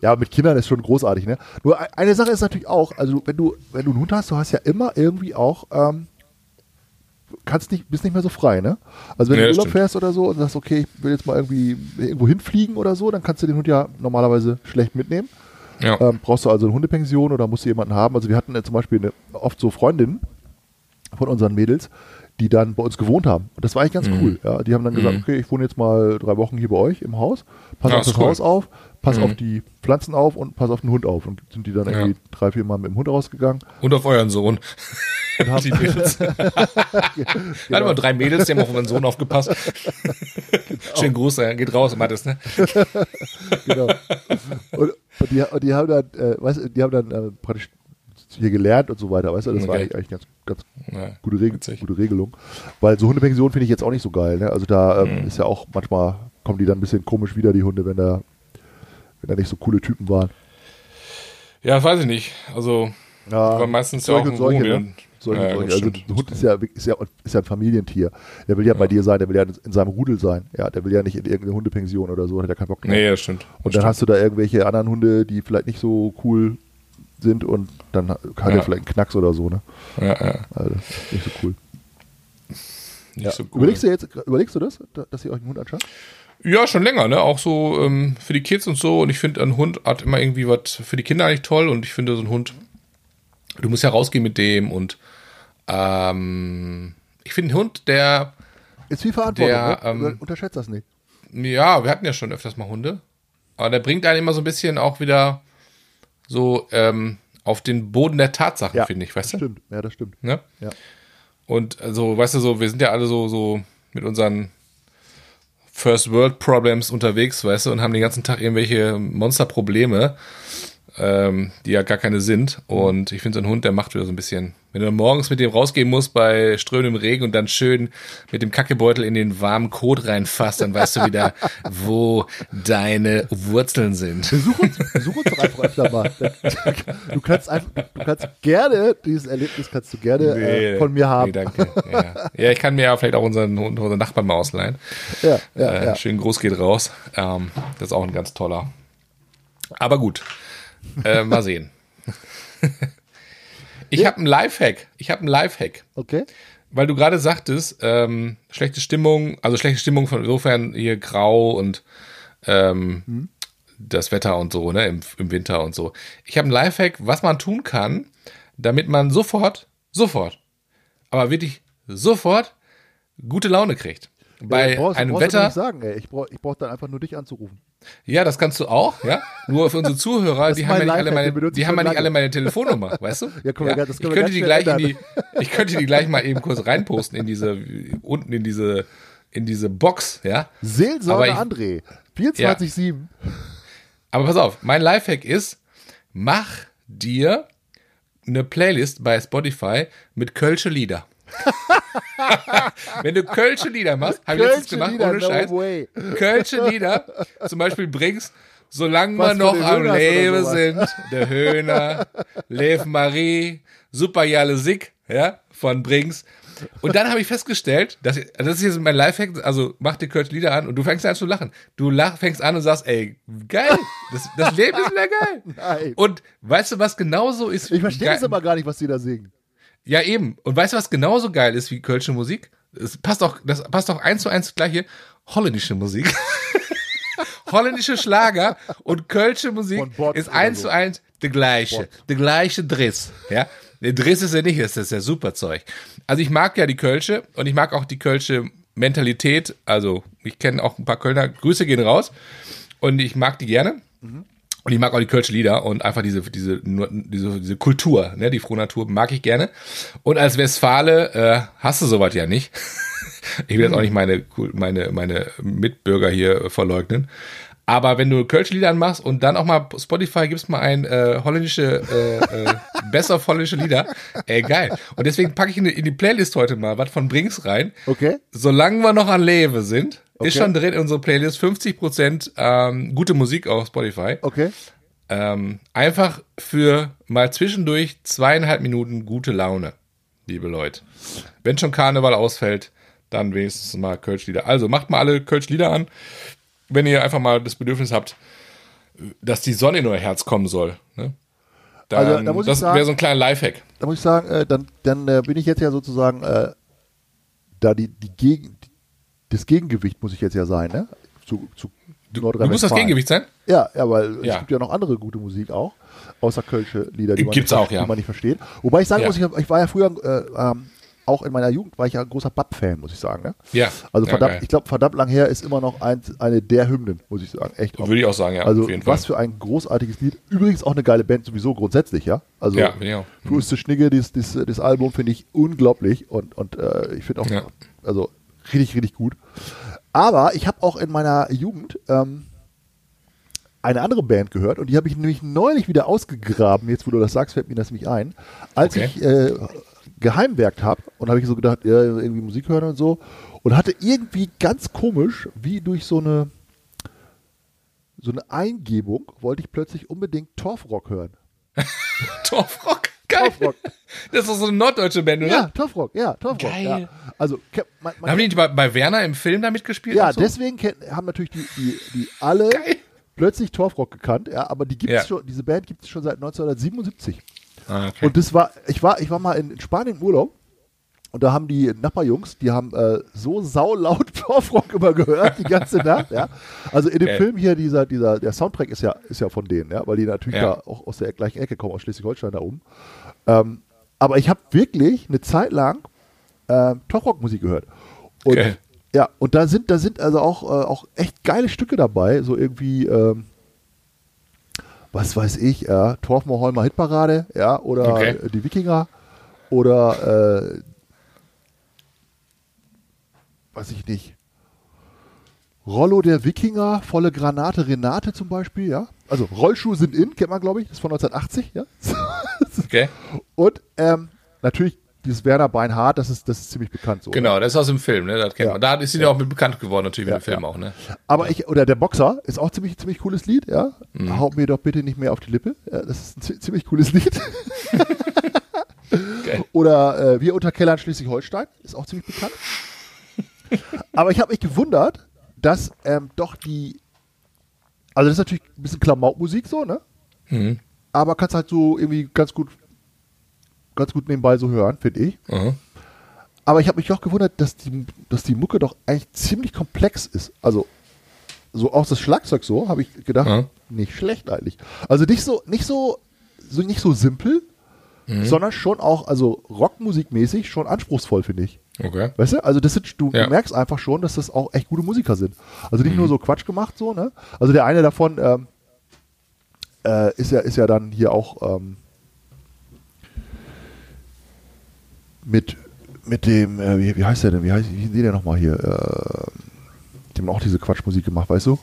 Ja, mit Kindern ist schon großartig, ne? Nur e- eine Sache ist natürlich auch, also wenn du, wenn du einen Hund hast, du hast ja immer irgendwie auch, ähm, kannst nicht, bist nicht mehr so frei, ne? Also wenn Ja, du Urlaub stimmt. fährst oder so und sagst, okay, ich will jetzt mal irgendwie irgendwo hinfliegen oder so, dann kannst du den Hund ja normalerweise schlecht mitnehmen. Ja. Ähm, brauchst du also eine Hundepension oder musst du jemanden haben? Also wir hatten ja zum Beispiel eine, oft so Freundinnen von unseren Mädels, die dann bei uns gewohnt haben. Und das war eigentlich ganz Mhm. cool. Ja, die haben dann gesagt, okay, ich wohne jetzt mal drei Wochen hier bei euch im Haus, pass Ja, auf das cool. Haus auf, pass Mhm. auf die Pflanzen auf und pass auf den Hund auf. Und sind die dann Ja. irgendwie drei, vier Mal mit dem Hund rausgegangen. Und auf euren Sohn. Und haben, Die Mädels. Hatten wir drei Mädels, die haben auf unseren Sohn aufgepasst. Schönen Gruß, geht raus, Mattes, ne? genau. Und, und, die, und die haben dann, äh, weißt die haben dann äh, praktisch hier gelernt und so weiter, weißt du, das war Okay. eigentlich, eigentlich ganz, ganz Ja. gute, Reg Witzig. gute Regelung. Weil so Hundepension finde ich jetzt auch nicht so geil. Ne? Also da Mhm. ähm, ist ja auch manchmal, kommen die dann ein bisschen komisch wieder, die Hunde, wenn da, wenn da nicht so coole Typen waren. Ja, weiß ich nicht. Also, Ja, war meistens ja auch ein solche, ne? Solche Ja, solche. Also stimmt, ein Hund ist ja, ist, ja, ist ja ein Familientier. Der will ja, bei dir sein, der will ja in seinem Rudel sein. Ja, der will ja nicht in irgendeine Hundepension oder so, hat ja keinen Bock drauf. Nee, das stimmt. Und dann hast du da irgendwelche anderen Hunde, die vielleicht nicht so cool sind und dann hat er Ja. vielleicht einen Knacks oder so, ne? ja, ja, Also nicht so cool. nicht Ja. so cool. Überlegst du jetzt, überlegst du das, da- dass ihr euch einen Hund anschaut? Ja, schon länger, ne? Auch so ähm, für die Kids und so. Und ich finde, ein Hund hat immer irgendwie was für die Kinder eigentlich toll. Und ich finde, so ein Hund, du musst ja rausgehen mit dem. Und ähm, ich finde, ein Hund, der, Ist viel Verantwortung, Der, ne? ähm, Unterschätzt das nicht. ja, wir hatten ja schon öfters mal Hunde. Aber der bringt einen immer so ein bisschen auch wieder so ähm, auf den Boden der Tatsachen, finde ich, weißt du? Stimmt, ja, das stimmt. Ne? Ja. Und also, weißt du, so, wir sind ja alle so, so mit unseren First World Problems unterwegs, weißt du, und haben den ganzen Tag irgendwelche Monsterprobleme, ähm, die ja gar keine sind. Und ich finde, so ein Hund, der macht wieder so ein bisschen. Wenn du dann morgens mit dem rausgehen musst bei strömendem Regen und dann schön mit dem Kackebeutel in den warmen Kot reinfasst, dann weißt du wieder, wo deine Wurzeln sind. Such uns, such uns doch einfach öfter mal. Du kannst einfach, du kannst gerne, dieses Erlebnis kannst du gerne äh, von mir haben. Nee, danke. Ja. ja, ich kann mir ja vielleicht auch unseren, Hund, unseren Nachbarn mal ausleihen. Ja, ja, äh, ja. Schön groß geht raus. Ähm, das ist auch ein ganz toller. Aber gut. Äh, mal sehen. ich habe einen Lifehack. Ich habe einen Lifehack. Okay. Weil du gerade sagtest, ähm, schlechte Stimmung, also schlechte Stimmung von insofern hier grau und ähm, Mhm. das Wetter und so, ne, im, im Winter und so. Ich habe einen Lifehack, was man tun kann, damit man sofort, sofort, aber wirklich sofort gute Laune kriegt. Bei Ja, brauchst- einem brauchst Wetter. Nicht sagen, ey. Ich brauche ich brauch dann einfach nur dich anzurufen. Ja, das kannst du auch, ja. Nur für unsere Zuhörer, die haben ja nicht meine, die haben ja nicht alle meine Telefonnummer, weißt du? Ja, wir ganz- das ich könnte die gleich in die, ich könnte die gleich mal eben kurz reinposten in diese, unten in diese, in diese Box, ja. Seelsorge ich- André. 24-7. Aber pass auf, mein Lifehack ist, mach dir eine Playlist bei Spotify mit Kölsche Lieder. Wenn du Kölsche Lieder machst, habe ich letztens gemacht, Lieder, ohne no Scheiß. way. Kölsche Lieder zum Beispiel bringst, solange wir noch am Leben sind, der Höhner, Lev Marie, Super Jalle Sick, ja, von Brings. Und dann habe ich festgestellt, dass also das ist jetzt mein Lifehack, also mach dir Kölsche Lieder an und du fängst an zu lachen. Du lach, fängst an und sagst, ey, geil, das, das Leben ist wieder geil. Nein. Und weißt du, was genauso ist? Ich verstehe das aber gar nicht, was die da singen. Ja, eben. Und weißt du, was genauso geil ist wie Kölsche Musik? Es passt auch, das passt auch eins zu eins das gleiche. Holländische Musik. Holländische Schlager und Kölsche Musik ist eins so. zu eins der gleiche. Der gleiche Driss. Ja. Nee, Driss ist ja nicht, das ist ja super Zeug. Also ich mag ja die Kölsche und ich mag auch die Kölsche Mentalität. Also ich kenne auch ein paar Kölner. Grüße gehen raus. Und ich mag die gerne. Und ich mag auch die Kölsche Lieder und einfach diese, diese, nur- diese, diese Kultur, ne, die frohe Natur mag ich gerne. Und als Westfale äh, hast du sowas ja nicht. Ich will jetzt auch nicht meine, meine, meine Mitbürger hier äh, verleugnen. Aber wenn du Kölsche Lieder anmachst und dann auch mal Spotify gibst mal ein äh, holländische, äh, äh, besser auf holländische Lieder, ey geil. Und deswegen packe ich in die, in die Playlist heute mal was von Brings rein. Okay. Solange wir noch an Lewe sind, Okay. ist schon drin in unserer Playlist 50% ähm, gute Musik auf Spotify. Okay. Ähm, einfach für mal zwischendurch zweieinhalb Minuten gute Laune, liebe Leute. Wenn schon Karneval ausfällt, dann wenigstens mal Kölsch-Lieder. Also macht mal alle Kölsch-Lieder an, wenn ihr einfach mal das Bedürfnis habt, dass die Sonne in euer Herz kommen soll. Ne? Dann, Also, da muss das wäre so ein kleiner Lifehack. Da muss ich sagen, äh, dann, dann äh, bin ich jetzt ja sozusagen äh, da die, die Gegen, das Gegengewicht muss ich jetzt ja sein, ne? Zu, zu Du, du musst das. Gegengewicht sein? Ja, ja, weil Ja. es gibt ja noch andere gute Musik auch, außer Kölsche Lieder, die man, Gibt's nicht, auch, ja. die man nicht versteht. Wobei ich sagen Ja. muss, ich, ich war ja früher, äh, ähm, auch in meiner Jugend war ich ja ein großer Bab-Fan, muss ich sagen. Ne? Ja. Also Ja, verdammt, ich glaube, verdammt lang her ist immer noch eins, eine der Hymnen, muss ich sagen. Echt. Würde ich auch sagen, ja, Also auf jeden Fall. was für ein großartiges Lied. Übrigens auch eine geile Band sowieso grundsätzlich, ja. Also Ja, ich auch. Mhm. Schnigge, das, das, das Album finde ich unglaublich und, und äh, ich finde auch, Ja. also richtig, richtig gut. Aber ich habe auch in meiner Jugend ähm, eine andere Band gehört und die habe ich nämlich neulich wieder ausgegraben. Jetzt, wo du das sagst, fällt mir das nämlich ein. Als Okay. ich äh, geheimwerkt habe und habe ich so gedacht, ja, irgendwie Musik hören und so und hatte irgendwie ganz komisch, wie durch so eine so eine Eingebung, wollte ich plötzlich unbedingt Torfrock hören. Torfrock, geil. Torfrock. Das ist doch so eine norddeutsche Band, oder? Ja, Torfrock, ja, Torfrock. Geil. Ja. Also, man, man, Haben die nicht bei, bei Werner im Film da mitgespielt? ja, so? deswegen haben natürlich die, die, die alle Geil. plötzlich Torfrock gekannt, ja, aber die gibt's Ja. schon, diese Band gibt es schon seit 1977. Ah, okay. Und das war, ich war, ich war mal in, in Spanien im Urlaub und da haben die Nachbarjungs, die haben äh, so saulaut Torfrock immer gehört, die ganze Nacht, ja. Also in dem Geil. Film hier, dieser, dieser, der Soundtrack ist ja, ist ja von denen, ja, weil die natürlich Ja. da auch aus der gleichen Ecke kommen, aus Schleswig-Holstein da oben. Ähm, aber ich habe wirklich eine Zeit lang äh, Torfrock-Musik gehört. Und Geil. ja, und da sind, da sind also auch, äh, auch echt geile Stücke dabei, so irgendwie, ähm, was weiß ich, ja, Torfmoor Holmer Hitparade, ja, oder Okay. äh, die Wikinger, oder äh, weiß ich nicht. Rollo der Wikinger, volle Granate Renate zum Beispiel, ja. Also Rollschuhe sind in, kennt man, glaube ich, das ist von 1980, ja. okay. Und ähm, natürlich dieses Werner Beinhardt, das ist, das ist ziemlich bekannt so. Genau, das ist aus dem Film, ne? Das kennt Ja. man. Da ist sie ja auch mit bekannt geworden, natürlich mit Ja, dem Film ja. auch, ne? Aber ich, oder der Boxer ist auch ziemlich, ziemlich cooles Lied, ja. Mhm. Haut mir doch bitte nicht mehr auf die Lippe. Ja, das ist ein zi- ziemlich cooles Lied. Geil. Oder äh, Wir unter Kellern Schleswig-Holstein ist auch ziemlich bekannt. Aber ich habe mich gewundert, dass ähm, doch die, also das ist natürlich ein bisschen Klamaukmusik so, ne? Mhm. Aber kannst halt so irgendwie ganz gut, ganz gut nebenbei so hören, finde ich. Mhm. Aber ich habe mich auch gewundert, dass die, dass die Mucke doch eigentlich ziemlich komplex ist. Also so auch das Schlagzeug so, habe ich gedacht, Ja. nicht schlecht eigentlich. Also nicht so, nicht so, so nicht so simpel, Mhm. sondern schon auch, also Rockmusikmäßig schon anspruchsvoll, finde ich. Okay. Weißt du? Also das sind, du Ja. Mhm. merkst einfach schon, dass das auch echt gute Musiker sind. Also nicht nur so Quatsch gemacht, so, ne? Also der eine davon ähm, äh, ist ja, ist ja dann hier auch ähm, mit, mit dem, äh, wie, wie heißt der denn? Wie heißt wie hieß der nochmal hier? Äh, die haben auch diese Quatschmusik gemacht, weißt du?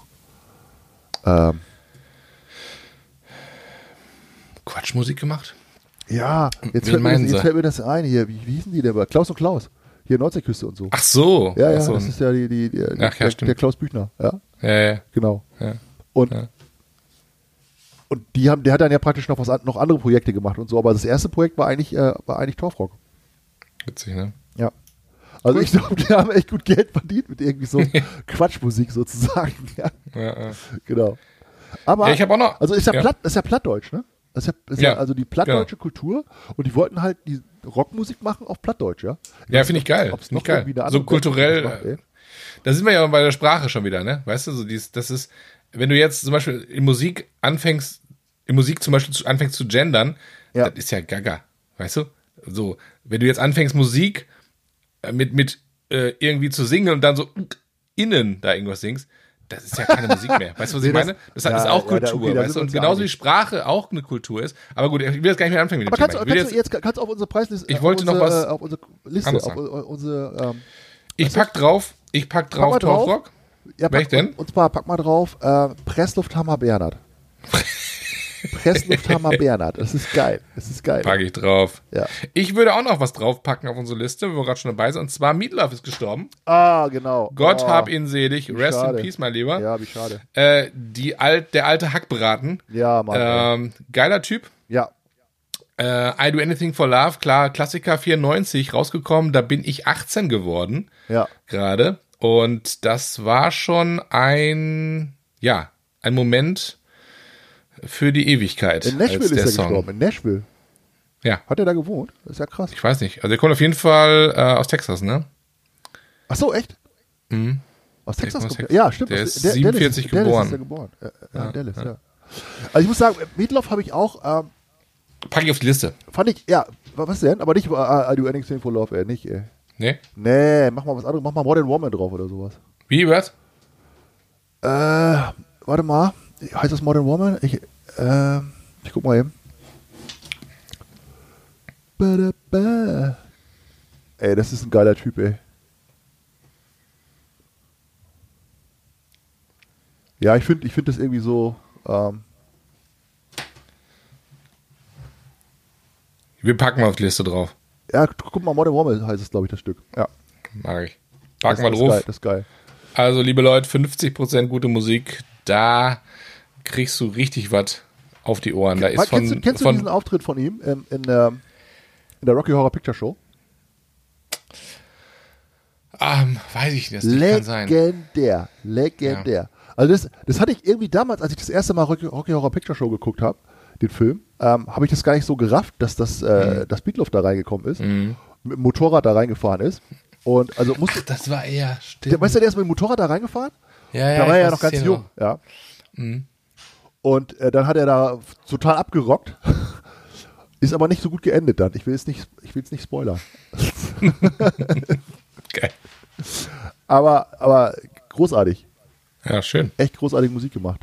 Ähm, Quatschmusik gemacht? ja, jetzt, fällt mir, das, jetzt fällt mir das ein hier. Wie, wie hießen die denn? Klaus und Klaus. Hier Nordseeküste und so. Ach so. ja, ja, so. das ist ja die, die, die Ach ja, der, Klaus Büchner. Ja, ja, ja, genau. ja. Und, Ja. und die haben, der hat dann ja praktisch noch was noch andere Projekte gemacht und so, aber das erste Projekt war eigentlich, äh, war eigentlich Torfrock. Witzig, ne? Ja. Also ich glaube, die haben echt gut Geld verdient mit irgendwie so Quatschmusik sozusagen. Ja, Ja, ja. genau. Aber Ja, ich habe auch noch. also ist ja, ja. Platt, ist ja Plattdeutsch, ne? Das ist ja, ist ja, Ja, also die plattdeutsche Kultur und die wollten halt die Rockmusik machen auf Plattdeutsch, ja? Ja, finde ich geil. Ob's noch ich geil. So kulturell. Macht. Da sind wir ja bei der Sprache schon wieder, ne? Weißt du, so dies, das ist, wenn du jetzt zum Beispiel in Musik anfängst, in Musik zum Beispiel zu, anfängst zu gendern, Ja. das ist ja gaga. Weißt du? So, wenn du jetzt anfängst, Musik äh, mit, mit äh, irgendwie zu singen und dann so innen da irgendwas singst, das ist ja keine Musik mehr. Weißt du, was ich meine? Das ja, ist auch ja, da- Kultur, okay, da weißt du? Und genauso wie. Sprache auch eine Kultur ist. Aber gut, ich will jetzt gar nicht mehr anfangen mit dem Aber kannst, Thema. kannst, du jetzt, kannst du auf unsere Preisliste, Ich wollte noch unsere, was äh, auf unsere Liste, auf unsere, ähm, ich pack drauf, ich pack drauf drauf. Torfrock. ja, Welch pack, denn? Und zwar, pack mal drauf, äh, Presslufthammer Bernhard. Presslufthammer Bernhard, das ist geil, das ist geil. Packe ich drauf. Ja. Ich würde auch noch was draufpacken auf unsere Liste, wo wir gerade schon dabei sind. Und zwar Meatloaf ist gestorben. Ah, genau. Gott oh, hab ihn selig. Rest schade. in peace, mein Lieber. Ja, wie schade. Äh, die alt, der alte Hackbraten. Ja, Mann. Ähm, geiler Typ. ja, Äh, I Do Anything for Love, klar, Klassiker 94 rausgekommen. Da bin ich 18 geworden ja. gerade. Und das war schon ein, ja, ein Moment für die Ewigkeit. In Nashville ist er Song. gestorben. In Nashville. Ja, Hat er da gewohnt? Das ist ja krass. ich weiß nicht. Also er kommt auf jeden Fall äh, aus Texas, ne? Ach so, echt? Mhm. Aus Texas kommt Tex-. Ja, stimmt. der ist Dallas 47 ist, Dallas geboren. ist er geboren. Ja, ja, in Dallas, ja. Also ich muss sagen, Meatloaf habe ich auch, ähm, Pack ich auf die Liste. fand ich, ja, was denn? Aber nicht uh, I Do Anything for Love, ey, nicht, ey. Ne? Nee, mach mal was anderes, mach mal Modern Woman drauf oder sowas. Wie, was? Äh, warte mal, heißt das Modern Woman? Ich, äh, ich guck mal eben. Ba-da-ba. Ey, das ist ein geiler Typ, ey. Ja, ich finde ich find das irgendwie so, ähm, Wir packen mal auf die Liste drauf. ja, guck mal, Modern Woman heißt es, glaube ich, das Stück. Ja, Mag ich. Packen wir drauf. Geil, das ist geil. Also, liebe Leute, 50% gute Musik, da kriegst du richtig was auf die Ohren. Da ist von, kennst du, kennst du von diesen Auftritt von ihm in, in, der, in der Rocky Horror Picture Show? ah, weiß ich nicht, das nicht kann sein. Legendär, legendär. Also das, das hatte ich irgendwie damals, als ich das erste Mal Rocky, Rocky Horror Picture Show geguckt habe, den Film, ähm, habe ich das gar nicht so gerafft, dass das, äh, Mhm. das Beatloaf da reingekommen ist, mit dem Motorrad da reingefahren ist. Und also musste, Das war eher der, stimmt. weißt du, der ist mit dem Motorrad da reingefahren? ja, da war er ja noch ganz jung, ja. Mhm. Und äh, dann hat er da total abgerockt. Ist aber nicht so gut geendet dann. Ich will es nicht, ich will es nicht spoilern. Geil. Aber, aber großartig. Ja, schön. Echt großartige Musik gemacht.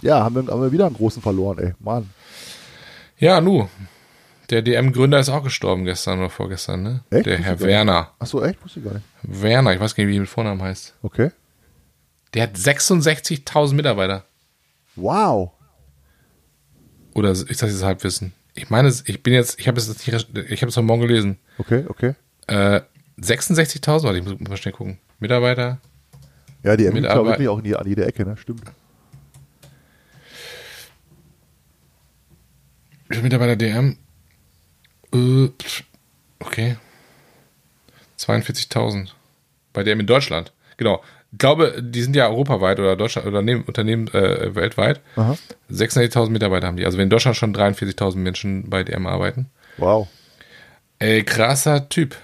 Ja, haben, wir, haben wir wieder einen großen verloren, ey. Mann. Ja, nu. Der DM-Gründer ist auch gestorben gestern oder vorgestern, ne? Echt? Der Wusste Herr. Werner. Achso, echt? Wusste ich gar nicht. Werner, ich weiß gar nicht, wie er mit Vornamen heißt. Okay. Der hat 66.000 Mitarbeiter. Wow. Oder ist das jetzt Halbwissen? Ich meine, ich bin jetzt, ich habe es nicht, ich habe es heute Morgen gelesen. Okay, okay. Äh, 66.000, warte, ich muss mal schnell gucken. Mitarbeiter. Ja, die Mit gibt glaube Arbeit- ich auch in die, an jeder Ecke, ne? Stimmt. Mitarbeiter DM. Äh, okay. 42.000. Bei DM in Deutschland. Genau. Ich glaube, die sind ja europaweit oder Deutschland oder Unternehmen, Unternehmen äh, weltweit. Aha. 36.000 Mitarbeiter haben die. Also wenn in Deutschland schon 43.000 Menschen bei DM arbeiten. Wow. Ey, krasser Typ.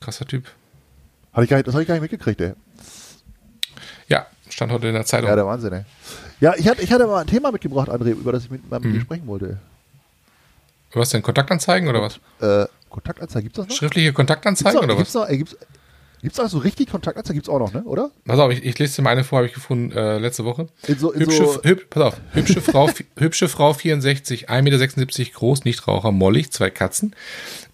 Krasser Typ. Hatte ich gar nicht, das habe ich gar nicht mitgekriegt, ey. Ja, stand heute in der Zeitung. Ja, der Wahnsinn, ey. Ja, ich hatte, ich hatte mal ein Thema mitgebracht, André, über das ich mit, mal Mhm. mit dir sprechen wollte. was denn? Kontaktanzeigen oder was? Äh, Kontaktanzeige, gibt's das noch? Schriftliche Gibt's Kontaktanzeigen noch, oder gibt's was? noch, ey, gibt's, gibt's auch so richtig Kontaktanzeige? Gibt's auch noch, ne? Oder? Pass auf, ich, ich lese dir mal eine vor, habe ich gefunden äh, letzte Woche. In so, in Hübsche, so, hüb, pass auf, hübsche Frau, hübsche Frau 64, 1,76 Meter groß, Nichtraucher, mollig, zwei Katzen.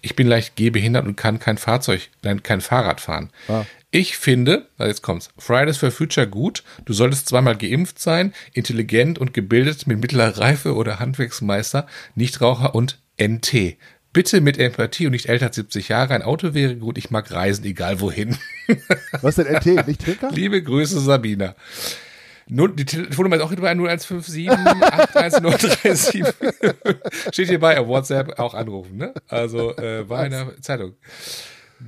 Ich bin leicht gehbehindert und kann kein Fahrzeug, nein, kein Fahrrad fahren. Ah. Ich finde, also jetzt kommt's, Fridays for Future gut. Du solltest zweimal geimpft sein, intelligent und gebildet mit mittlerer Reife oder Handwerksmeister, Nichtraucher und NT. Bitte mit Empathie und nicht älter als 70 Jahre. Ein Auto wäre gut. Ich mag reisen, egal wohin. was ist denn NT? Nicht Trinker? Liebe Grüße, Sabina. Nun, die Telefonnummer ist auch bei 0157 81037. Steht hier bei auf WhatsApp auch anrufen, ne? Also äh, war in der Zeitung.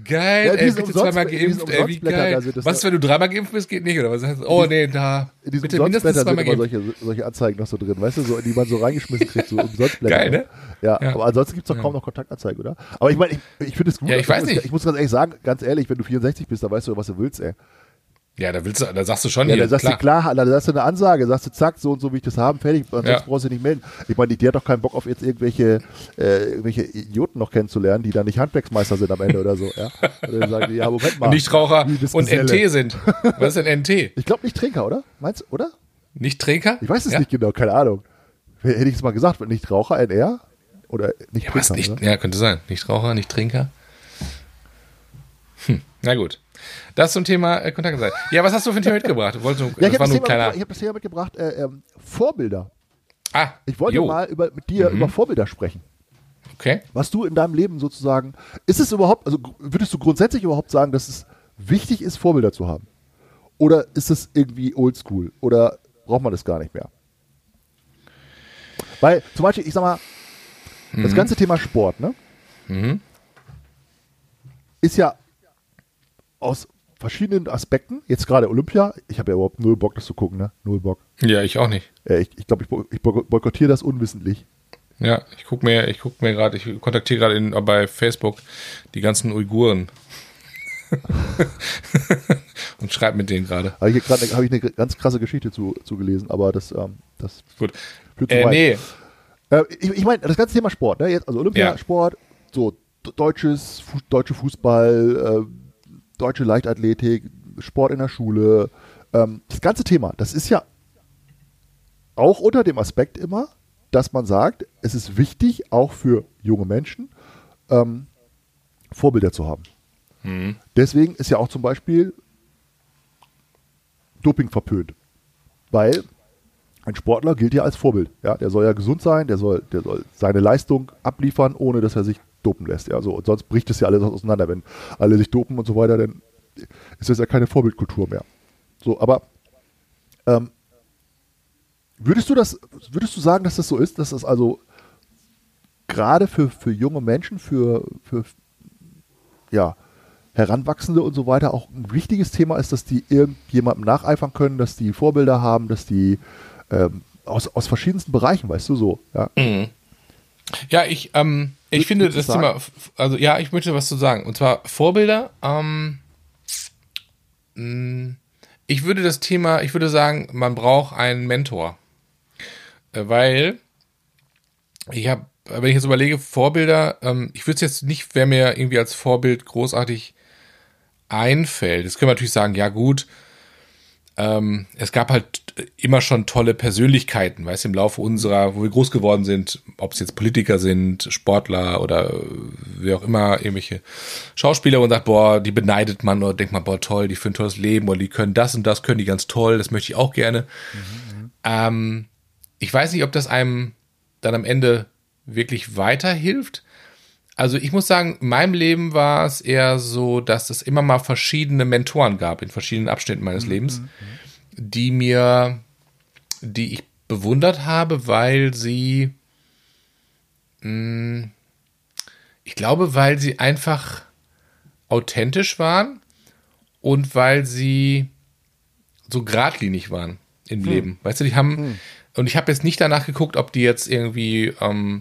Geil, Ja, ey, bitte zweimal geimpft, ey, wie geil. das Was, wenn du dreimal geimpft bist, geht nicht, oder was? Oh, nee, da, In diesen bitte mindestens zweimal sind immer solche, solche Anzeigen noch so drin, weißt du, so, die man so reingeschmissen kriegt, so Umsonstblätter. Geil, ne? Ja, Ja. aber ansonsten gibt's doch kaum noch Kontaktanzeigen, oder? Aber ich meine, ich, ich finde es gut. Ja, ich weiß muss, nicht. Ich muss ganz ehrlich sagen, ganz ehrlich, wenn du 64 bist, dann weißt du, was du willst, ey. Ja, da willst du, da sagst du schon Ja, hier, da sagst klar. du klar, da sagst du eine Ansage, sagst du zack, so und so will ich das haben, fertig, ansonsten Ja. brauchst du nicht melden. Ich meine, die, die hat doch keinen Bock auf jetzt irgendwelche, äh, irgendwelche Idioten noch kennenzulernen, die dann nicht Handwerksmeister sind am Ende oder so, ja. Oder die sagen, die, ja, Moment mal. Nichtraucher und. NT sind. Was ist denn NT? Ich glaube nicht Trinker, oder? Meinst du, oder? Nicht Trinker? Ich weiß es ja? nicht genau, keine Ahnung. Hätte ich es mal gesagt, nicht Raucher, NR? Oder nicht Ja, Trinker, nicht, ja, könnte sein. Nichtraucher, nicht Trinker. Hm, na gut. Das zum Thema äh, Kontaktseite. Ja, was hast du für ein Thema mitgebracht? Du wolltest, Ja, das ich habe das, kleiner. hab das Thema mitgebracht, äh, ähm, Vorbilder. Ah, Ich wollte jo, Mhm. mal über, mit dir über Vorbilder sprechen. Okay. Was du in deinem Leben sozusagen, ist es überhaupt, also würdest du grundsätzlich überhaupt sagen, dass es wichtig ist, Vorbilder zu haben? Oder ist es irgendwie oldschool? Oder braucht man das gar nicht mehr? Weil zum Beispiel, ich sag mal, Mhm. das ganze Thema Sport, ne? Ist ja aus verschiedenen Aspekten, jetzt gerade Olympia, ich habe ja überhaupt null Bock, das zu gucken, ne? Null Bock. Ja, ich auch nicht. Äh, ich ich glaube, ich, boy- ich boy- boykottiere das unwissentlich. Ja, ich guck mir, ich guck mir gerade, ich kontaktiere gerade bei Facebook die ganzen Uiguren. Und schreibe mit denen gerade. Habe ich gerade hab ich eine ganz krasse Geschichte zu, zu gelesen, aber das, ähm, das Gut. Äh, nee, Äh, ich ich meine, das ganze Thema Sport, ne? Jetzt, also Olympiasport, so d- deutsches, Fu deutsche Fußball, äh, deutsche Leichtathletik, Sport in der Schule, ähm, das ganze Thema, das ist ja auch unter dem Aspekt immer, dass man sagt, es ist wichtig, auch für junge Menschen, ähm, Vorbilder zu haben. Deswegen ist ja auch zum Beispiel Doping verpönt. Weil ein Sportler gilt ja als Vorbild. Ja, der soll ja gesund sein, der soll, der soll seine Leistung abliefern, ohne dass er sich dopen lässt. Ja, so, und sonst bricht es ja alles auseinander. Wenn alle sich dopen und so weiter, dann ist das ja keine Vorbildkultur mehr. So, aber ähm, würdest du das, würdest du sagen, dass das so ist, dass das also gerade für, für junge Menschen, für, für ja, Heranwachsende und so weiter auch ein wichtiges Thema ist, dass die irgendjemandem nacheifern können, dass die Vorbilder haben, dass die ähm, aus, aus verschiedensten Bereichen, weißt du so. Ja. Ja, ich, ähm, ich finde das sagen? Thema, also ja, ich möchte was zu sagen. Und zwar Vorbilder. Ähm, mh, ich würde das Thema, ich würde sagen, man braucht einen Mentor. Äh, Weil ich habe, wenn ich jetzt überlege, Vorbilder, ähm, ich würde es jetzt nicht, wer mir irgendwie als Vorbild großartig einfällt. Jetzt können wir natürlich sagen, ja gut, ähm, es gab halt immer schon tolle Persönlichkeiten, weißt du, im Laufe unserer, wo wir groß geworden sind, ob es jetzt Politiker sind, Sportler oder äh, wie auch immer, irgendwelche Schauspieler, man sagt, boah, die beneidet man oder denkt man, boah, toll, die führen ein tolles Leben oder die können das und das, können die ganz toll, das möchte ich auch gerne. Ähm, ich weiß nicht, ob das einem dann am Ende wirklich weiterhilft. Also ich muss sagen, in meinem Leben war es eher so, dass es immer mal verschiedene Mentoren gab in verschiedenen Abschnitten meines Lebens, die mir, die ich bewundert habe, weil sie, mh, ich glaube, weil sie einfach authentisch waren und weil sie so geradlinig waren im Leben. Weißt du, die haben, und ich habe jetzt nicht danach geguckt, ob die jetzt irgendwie, ähm,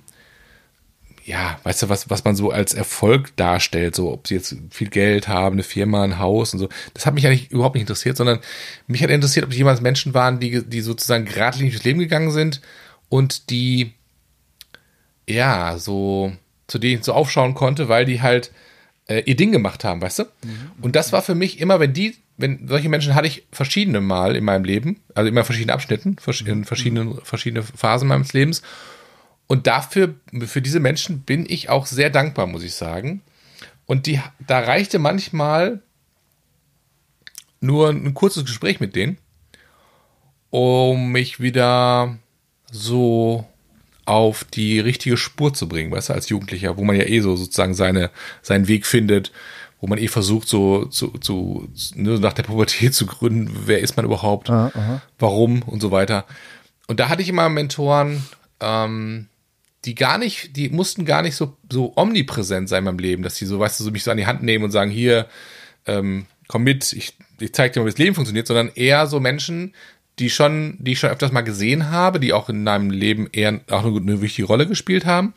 ja, weißt du, was, was man so als Erfolg darstellt, so ob sie jetzt viel Geld haben, eine Firma, ein Haus und so. Das hat mich eigentlich überhaupt nicht interessiert, sondern mich hat interessiert, ob die jemals Menschen waren, die, die sozusagen geradlinig durchs Leben gegangen sind und die, ja, so, zu denen ich so aufschauen konnte, weil die halt äh, ihr Ding gemacht haben, weißt du? Und das war für mich immer, wenn die, wenn solche Menschen hatte ich verschiedene Mal in meinem Leben, also immer in verschiedenen Abschnitten, in verschiedenen, verschiedene Phasen meines Lebens. Und dafür, für diese Menschen bin ich auch sehr dankbar, muss ich sagen. Und die, da reichte manchmal nur ein kurzes Gespräch mit denen, um mich wieder so auf die richtige Spur zu bringen, weißt du, als Jugendlicher, wo man ja eh so sozusagen seine, seinen Weg findet, wo man eh versucht, so zu, zu, ne, nach der Pubertät zu gründen, wer ist man überhaupt, warum und so weiter. Und da hatte ich immer Mentoren, ähm, die gar nicht, die mussten gar nicht so, so omnipräsent sein in meinem Leben, dass die so, weißt du, so mich so an die Hand nehmen und sagen, hier, ähm, komm mit, ich, ich zeig dir mal, wie das Leben funktioniert, sondern eher so Menschen, die schon, die ich schon öfters mal gesehen habe, die auch in meinem Leben eher auch eine, eine wichtige Rolle gespielt haben.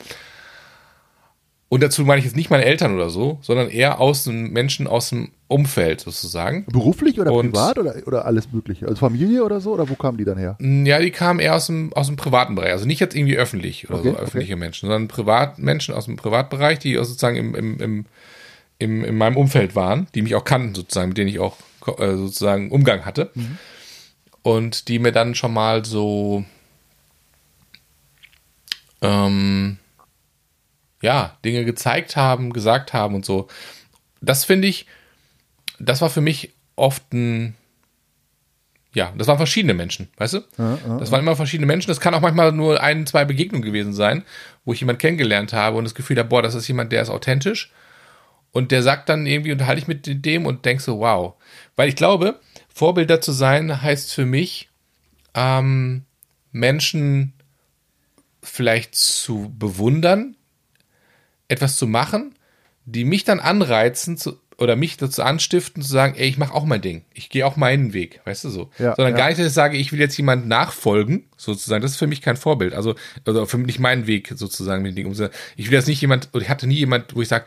Und dazu meine ich jetzt nicht meine Eltern oder so, sondern eher aus dem Menschen aus dem Umfeld sozusagen. Beruflich oder Und- privat oder, oder alles Mögliche? Also Familie oder so? Oder wo kamen die dann her? Ja, die kamen eher aus dem, aus dem privaten Bereich. Also nicht jetzt irgendwie öffentlich oder Okay, so, öffentliche Menschen, sondern Privatmenschen aus dem Privatbereich, die sozusagen im, im, im, im, in meinem Umfeld waren, die mich auch kannten sozusagen, mit denen ich auch äh, sozusagen Umgang hatte. Und die mir dann schon mal so, ähm, ja, Dinge gezeigt haben, gesagt haben und so. Das finde ich, das war für mich oft ein, ja, das waren verschiedene Menschen, weißt du? das waren immer verschiedene Menschen. Das kann auch manchmal nur ein, zwei Begegnungen gewesen sein, wo ich jemanden kennengelernt habe und das Gefühl habe, boah, das ist jemand, der ist authentisch. Und der sagt dann irgendwie, unterhalte ich mit dem und denk so, wow. Weil ich glaube, Vorbilder zu sein heißt für mich, ähm, Menschen vielleicht zu bewundern, etwas zu machen, die mich dann anreizen zu, oder mich dazu anstiften zu sagen, ey, ich mache auch mein Ding. Ich gehe auch meinen Weg, weißt du so. Ja, Sondern ja. gar nicht, dass ich sage, ich will jetzt jemand nachfolgen, sozusagen. Das ist für mich kein Vorbild. Also, also für mich nicht mein Weg, sozusagen, mit den Dingen. Ich will jetzt nicht jemand, oder ich hatte nie jemand, wo ich sage,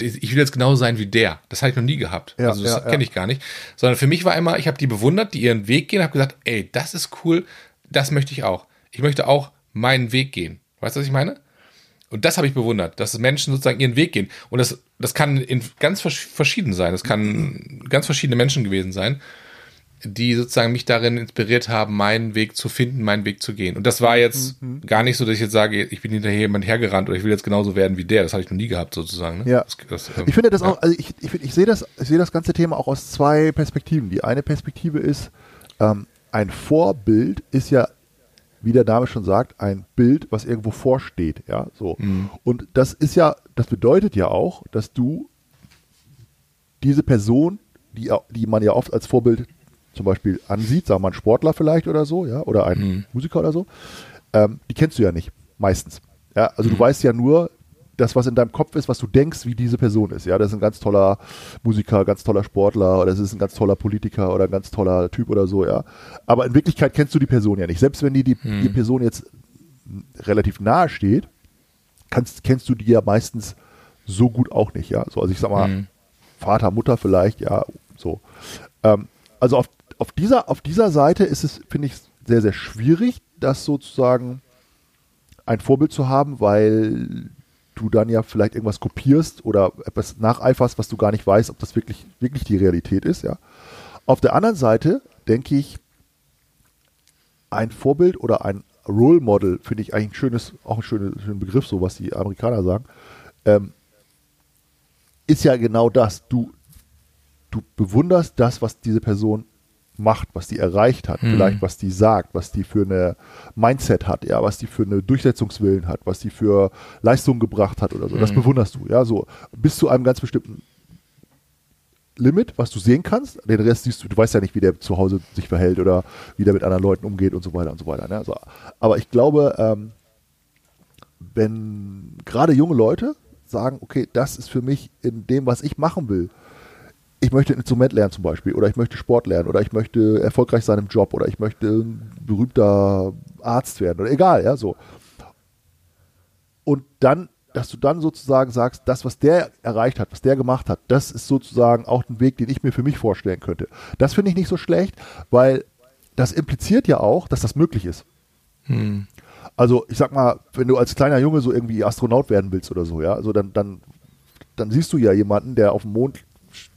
ich will jetzt genauso sein wie der. Das habe ich noch nie gehabt. Ja, also das ja. kenne ich gar nicht. Sondern für mich war immer, ich habe die bewundert, die ihren Weg gehen, habe gesagt, ey, das ist cool, das möchte ich auch. Ich möchte auch meinen Weg gehen. Weißt du, was ich meine? Und das habe ich bewundert, dass Menschen sozusagen ihren Weg gehen. Und das, das kann in ganz versch- verschieden sein. Das kann ganz verschiedene Menschen gewesen sein, die sozusagen mich darin inspiriert haben, meinen Weg zu finden, meinen Weg zu gehen. Und das war jetzt gar nicht so, dass ich jetzt sage, ich bin hinterher jemand hergerannt oder ich will jetzt genauso werden wie der. Das habe ich noch nie gehabt, sozusagen. Ne? Ja. Das, das, ähm, Ich finde das ja. auch, also ich, ich, ich sehe das, ich sehe das ganze Thema auch aus zwei Perspektiven. Die eine Perspektive ist, ähm, ein Vorbild ist ja, wie der Name schon sagt, ein Bild, was irgendwo vorsteht, ja, so. Und das ist ja, das bedeutet ja auch, dass du diese Person, die, die man ja oft als Vorbild zum Beispiel ansieht, sagen wir mal ein Sportler vielleicht oder so, ja, oder ein Musiker oder so, ähm, die kennst du ja nicht, meistens. Ja, also du weißt ja nur das, was in deinem Kopf ist, was du denkst, wie diese Person ist. Ja, das ist ein ganz toller Musiker, ganz toller Sportler oder das ist ein ganz toller Politiker oder ein ganz toller Typ oder so, ja. Aber in Wirklichkeit kennst du die Person ja nicht. Selbst wenn dir die, die Person jetzt relativ nahe steht, kannst, kennst du die ja meistens so gut auch nicht, ja. So, also ich sag mal, Vater, Mutter vielleicht, ja, so. Ähm, also auf, auf, dieser, auf dieser Seite ist es, finde ich, sehr, sehr schwierig, das sozusagen ein Vorbild zu haben, weil du dann ja vielleicht irgendwas kopierst oder etwas nacheiferst, was du gar nicht weißt, ob das wirklich, wirklich die Realität ist, ja. Auf der anderen Seite denke ich, ein Vorbild oder ein Role Model finde ich eigentlich ein schönes, auch ein schöner, schöner Begriff, so was die Amerikaner sagen, ähm, ist ja genau das. Du, du bewunderst das, was diese Person macht, was die erreicht hat, vielleicht was die sagt, was die für eine Mindset hat, ja, was die für eine Durchsetzungswillen hat, was die für Leistung gebracht hat oder so. Das bewunderst du, ja, so bis zu einem ganz bestimmten Limit, was du sehen kannst. Den Rest siehst du, du weißt ja nicht, wie der zu Hause sich verhält oder wie der mit anderen Leuten umgeht und so weiter und so weiter. Ne? Also, aber ich glaube, ähm, wenn gerade junge Leute sagen, okay, das ist für mich in dem, was ich machen will, ich möchte ein Instrument lernen zum Beispiel oder ich möchte Sport lernen oder ich möchte erfolgreich sein im Job oder ich möchte ein berühmter Arzt werden oder egal, ja, so. Und dann, dass du dann sozusagen sagst, das, was der erreicht hat, was der gemacht hat, das ist sozusagen auch ein Weg, den ich mir für mich vorstellen könnte. Das finde ich nicht so schlecht, weil das impliziert ja auch, dass das möglich ist. Also ich sag mal, wenn du als kleiner Junge so irgendwie Astronaut werden willst oder so, ja, also dann, dann, dann siehst du ja jemanden, der auf dem Mond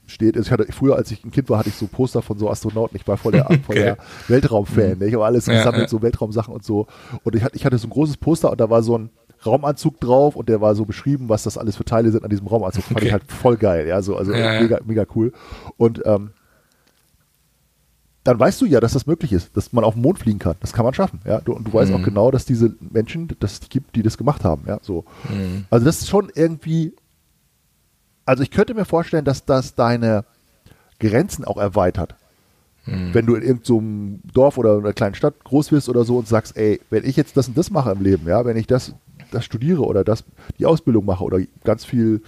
steht. Also ich hatte früher, als ich ein Kind war, hatte ich so Poster von so Astronauten. Ich war voll der, voll der Weltraumfan. Ne? Ich habe alles Ja, gesammelt, ja. so Weltraumsachen und so. Und ich hatte, ich hatte so ein großes Poster und da war so ein Raumanzug drauf und der war so beschrieben, was das alles für Teile sind an diesem Raumanzug. Fand Okay. ich halt voll geil, ja, so, also Ja, ja. mega, mega cool. Und ähm, dann weißt du ja, dass das möglich ist, dass man auf den Mond fliegen kann. Das kann man schaffen, ja. Du, und du weißt auch genau, dass diese Menschen, dass die gibt, die das gemacht haben, ja. So. Also das ist schon irgendwie. Also ich könnte mir vorstellen, dass das deine Grenzen auch erweitert. Wenn du in irgendeinem Dorf oder in einer kleinen Stadt groß wirst oder so und sagst, ey, wenn ich jetzt das und das mache im Leben, ja, wenn ich das, das studiere oder das, die Ausbildung mache oder ganz viel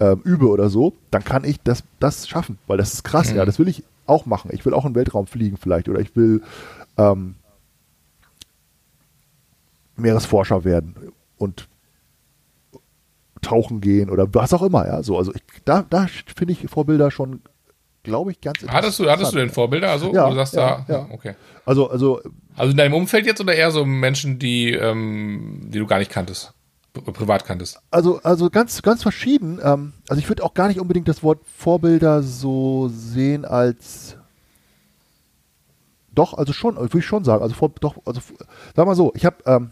ähm, übe oder so, dann kann ich das, das schaffen, weil das ist krass, ja, das will ich auch machen. Ich will auch in den Weltraum fliegen vielleicht oder ich will ähm, Meeresforscher werden und tauchen gehen oder was auch immer, ja, so, also ich, da, da finde ich Vorbilder schon glaube ich, ganz Hattest du, hattest du denn Vorbilder? Also, Ja, du sagst ja, da, ja. okay. Also, also Also in deinem Umfeld jetzt oder eher so Menschen, die, ähm, die du gar nicht kanntest? Pri- Privat kanntest? Also, also ganz, ganz verschieden. Ähm, also ich würde auch gar nicht unbedingt das Wort Vorbilder so sehen als doch, also schon, würde ich schon sagen. Also vor, doch, also sag mal so, ich habe ähm,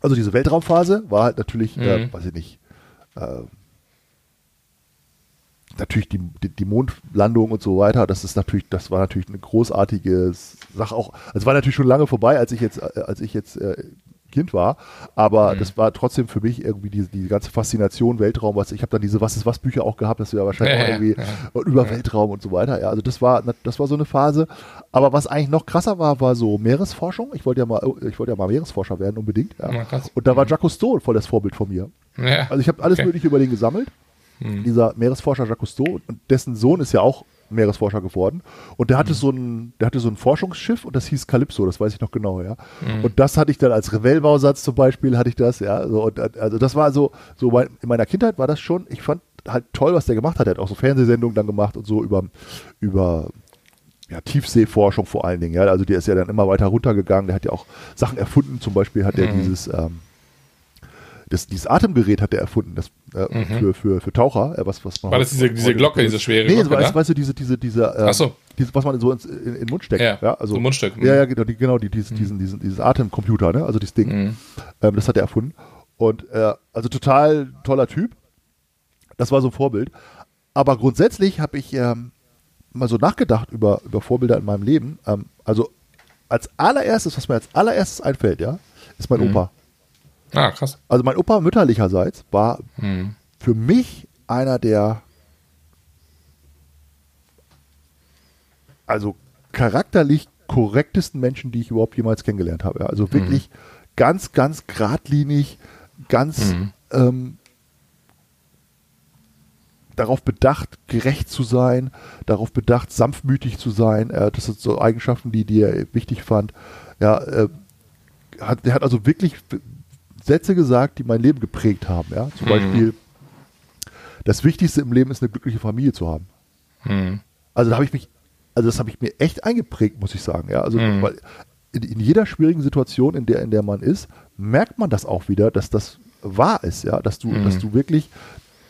also diese Weltraumphase war halt natürlich, äh, Mhm. weiß ich nicht, äh, natürlich die, die, die Mondlandung und so weiter. Das ist natürlich, das war natürlich eine großartige Sache auch. Also es war natürlich schon lange vorbei, als ich jetzt, äh, als ich jetzt äh, Kind war, aber Mhm. das war trotzdem für mich irgendwie diese, die ganze Faszination Weltraum, was ich habe dann diese Was ist was Bücher auch gehabt, das wir ja wahrscheinlich Ja, auch ja, irgendwie ja. über Weltraum und so weiter. Ja, also das war das war so eine Phase, aber was eigentlich noch krasser war, war so Meeresforschung. Ich wollte ja mal ich wollte ja mal Meeresforscher werden unbedingt, ja. Ja. Und da war Jacques Cousteau voll das Vorbild von mir. Ja. Also ich habe alles Okay. mögliche über den gesammelt. Dieser Meeresforscher Jacques Cousteau und dessen Sohn ist ja auch Meeresforscher geworden und der hatte so ein der hatte so ein Forschungsschiff und das hieß Calypso, das weiß ich noch genau, ja. Und das hatte ich dann als Revell-Bausatz zum Beispiel hatte ich das, ja. So, und, also das war so so mein, in meiner Kindheit war das schon. Ich fand halt toll, was der gemacht hat. Er hat auch so Fernsehsendungen dann gemacht und so über über ja, Tiefseeforschung vor allen Dingen, ja. Also der ist ja dann immer weiter runtergegangen. Der hat ja auch Sachen erfunden. Zum Beispiel hat er dieses ähm, das, dieses Atemgerät hat er erfunden, das äh, für, für, für Taucher, äh, was, was man War das diese, diese Glocke, diese schwere Nee, Glocke, weißt, da? weißt du, diese, diese, diese, äh, Ach so. diese, was man so ins, in, in den Mund steckt. Ja, Ja, also, so Mundstück. Mhm. Ja, ja, genau, die, genau die, diesen, diesen, diesen, dieses Atemcomputer, ne? also dieses Ding. Mhm. Ähm, das hat er erfunden. Und äh, also total toller Typ. Das war so ein Vorbild. Aber grundsätzlich habe ich ähm, mal so nachgedacht über, über Vorbilder in meinem Leben. Ähm, also als allererstes, was mir als allererstes einfällt, ja, ist mein Mhm. Opa. Ah, krass. Also mein Opa mütterlicherseits war Mhm. für mich einer der also charakterlich korrektesten Menschen, die ich überhaupt jemals kennengelernt habe. Also wirklich ganz, ganz geradlinig, ganz ähm, darauf bedacht, gerecht zu sein, darauf bedacht, sanftmütig zu sein. Äh, das sind so Eigenschaften, die, die er wichtig fand. Ja, äh, hat, der hat also wirklich Sätze gesagt, die mein Leben geprägt haben. Ja? Zum Mhm. Beispiel, das Wichtigste im Leben ist eine glückliche Familie zu haben. Mhm. Also da habe ich mich, also das habe ich mir echt eingeprägt, muss ich sagen. Ja, also Mhm. weil in, in jeder schwierigen Situation, in der in der man ist, merkt man das auch wieder, dass das wahr ist. Ja, dass du, Mhm. dass du wirklich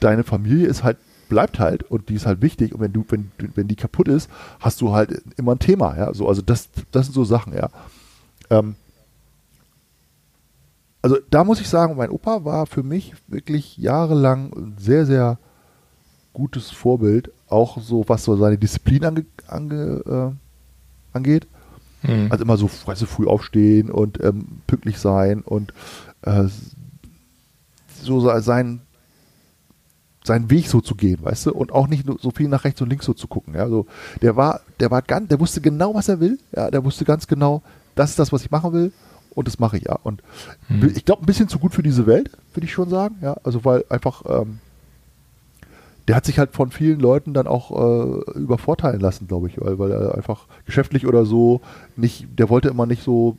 deine Familie ist halt bleibt halt und die ist halt wichtig und wenn du wenn wenn die kaputt ist, hast du halt immer ein Thema. Ja, so also das das sind so Sachen. Ja. Ähm, also da muss ich sagen, mein Opa war für mich wirklich jahrelang ein sehr, sehr gutes Vorbild, auch so was so seine Disziplin ange, ange, äh, angeht. Mhm. Also immer so weißt du, früh aufstehen und ähm, pünktlich sein und äh, so se- sein seinen Weg so zu gehen, weißt du, und auch nicht nur so viel nach rechts und links so zu gucken. Ja, so der war, der war ganz, der wusste genau, was er will. Ja, der wusste ganz genau, das ist das, was ich machen will, und das mache ich ja. Und Mhm. ich glaube, ein bisschen zu gut für diese Welt, würde ich schon sagen. Ja, also weil einfach ähm, der hat sich halt von vielen Leuten dann auch äh, übervorteilen lassen, glaube ich, weil, weil er einfach geschäftlich oder so nicht, der wollte immer nicht so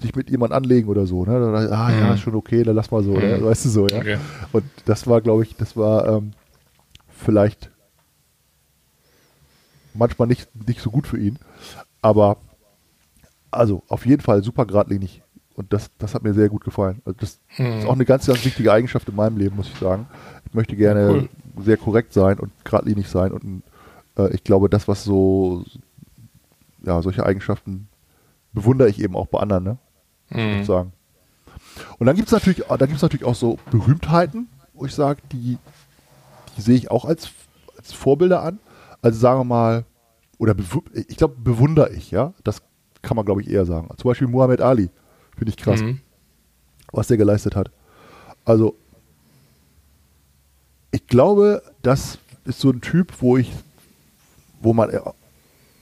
sich mit jemand anlegen oder so, ne? Dann, ah ja, Mhm. ist schon okay, dann lass mal so, ne? Mhm. weißt du so, ja. Okay. Und das war, glaube ich, das war ähm, vielleicht manchmal nicht, nicht so gut für ihn, aber also auf jeden Fall super geradlinig und das, das hat mir sehr gut gefallen. Also das Mhm. ist auch eine ganz, ganz wichtige Eigenschaft in meinem Leben, muss ich sagen. Ich möchte gerne Cool. sehr korrekt sein und geradlinig sein und äh, ich glaube, das, was so, ja, solche Eigenschaften bewundere ich eben auch bei anderen, ne? Muss ich sagen. Und dann gibt es natürlich, gibt's natürlich auch so Berühmtheiten, wo ich sage, die, die sehe ich auch als, als Vorbilder an. Also sagen wir mal, oder ich glaube, bewundere ich, ja. Das kann man, glaube ich, eher sagen. Zum Beispiel Muhammad Ali. Finde ich krass, Mhm. was der geleistet hat. Also, ich glaube, das ist so ein Typ, wo ich, wo man äh,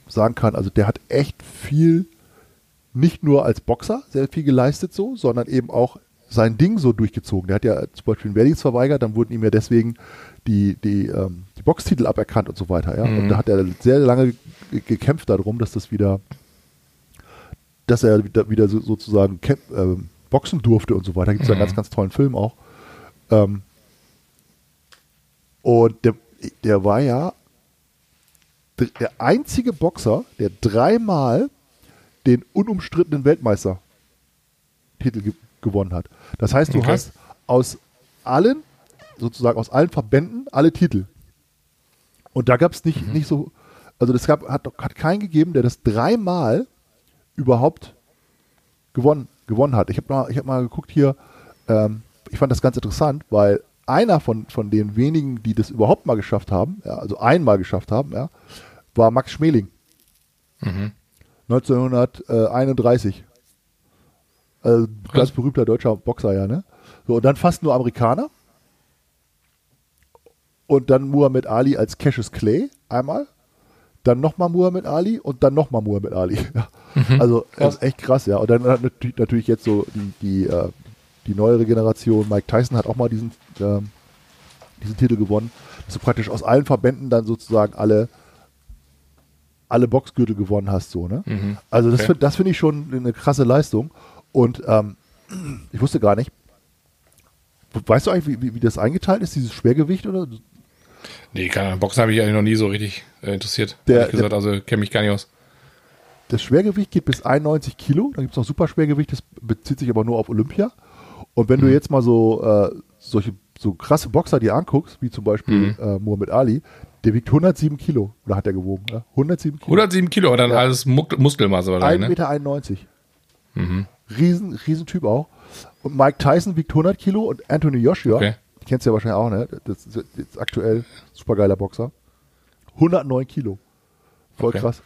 sagen kann, also der hat echt viel, nicht nur als Boxer sehr viel geleistet so, sondern eben auch sein Ding so durchgezogen. Der hat ja zum Beispiel einen Wehrdienst verweigert, dann wurden ihm ja deswegen die, die, ähm, die Boxtitel aberkannt und so weiter. Ja? Mhm. Und da hat er sehr lange ge- gekämpft darum, dass das wieder, dass er wieder, so, sozusagen kämp, ähm, boxen durfte und so weiter. Gibt es einen Mhm. ganz, ganz tollen Film auch. Ähm, und der, der war ja der einzige Boxer, der dreimal den unumstrittenen Weltmeister Titel ge gewonnen hat. Das heißt, du Okay. hast aus allen, sozusagen aus allen Verbänden, alle Titel. Und da gab es nicht, Mhm. nicht so, also das gab, hat, hat keinen gegeben, der das dreimal überhaupt gewonnen, gewonnen hat. Ich habe mal, ich hab mal geguckt hier, ähm, ich fand das ganz interessant, weil einer von, von den wenigen, die das überhaupt mal geschafft haben, ja, also einmal geschafft haben, ja, war Max Schmeling. 1931. Also ganz berühmter deutscher Boxer, ja, ne? So, und dann fast nur Amerikaner. Und dann Muhammad Ali als Cassius Clay einmal. Dann nochmal Muhammad Ali und dann nochmal Muhammad Ali. Ja. Also das ist echt krass, ja. Und dann hat natürlich, jetzt so die, die, äh, die neuere Generation, Mike Tyson hat auch mal diesen, ähm, diesen Titel gewonnen. Dass du praktisch aus allen Verbänden dann sozusagen alle, alle Boxgürtel gewonnen hast, so, ne? Also das, Okay. das finde ich schon eine krasse Leistung. Und ähm, ich wusste gar nicht, weißt du eigentlich, wie, wie, das eingeteilt ist, dieses Schwergewicht oder? Nee, keine Ahnung. Boxen habe ich eigentlich noch nie so richtig äh, interessiert. Der- gesagt, also kenne mich gar nicht aus. Das Schwergewicht geht bis 91 Kilo. Dann gibt es noch Superschwergewicht, das bezieht sich aber nur auf Olympia. Und wenn du jetzt mal so äh, solche so krasse Boxer dir anguckst, wie zum Beispiel äh, Muhammad Ali, der wiegt 107 Kilo. Oder hat er gewogen? Ne? 107 Kilo. 107 Kilo, dann alles Muck Muskelmasse wahrscheinlich, ne? 1,91 Meter. Riesen, Riesen Typ auch. Und Mike Tyson wiegt 100 Kilo und Anthony Joshua, Okay. kennst du ja wahrscheinlich auch, ne? Das ist jetzt aktuell supergeiler Boxer. 109 Kilo. Voll Okay. krass.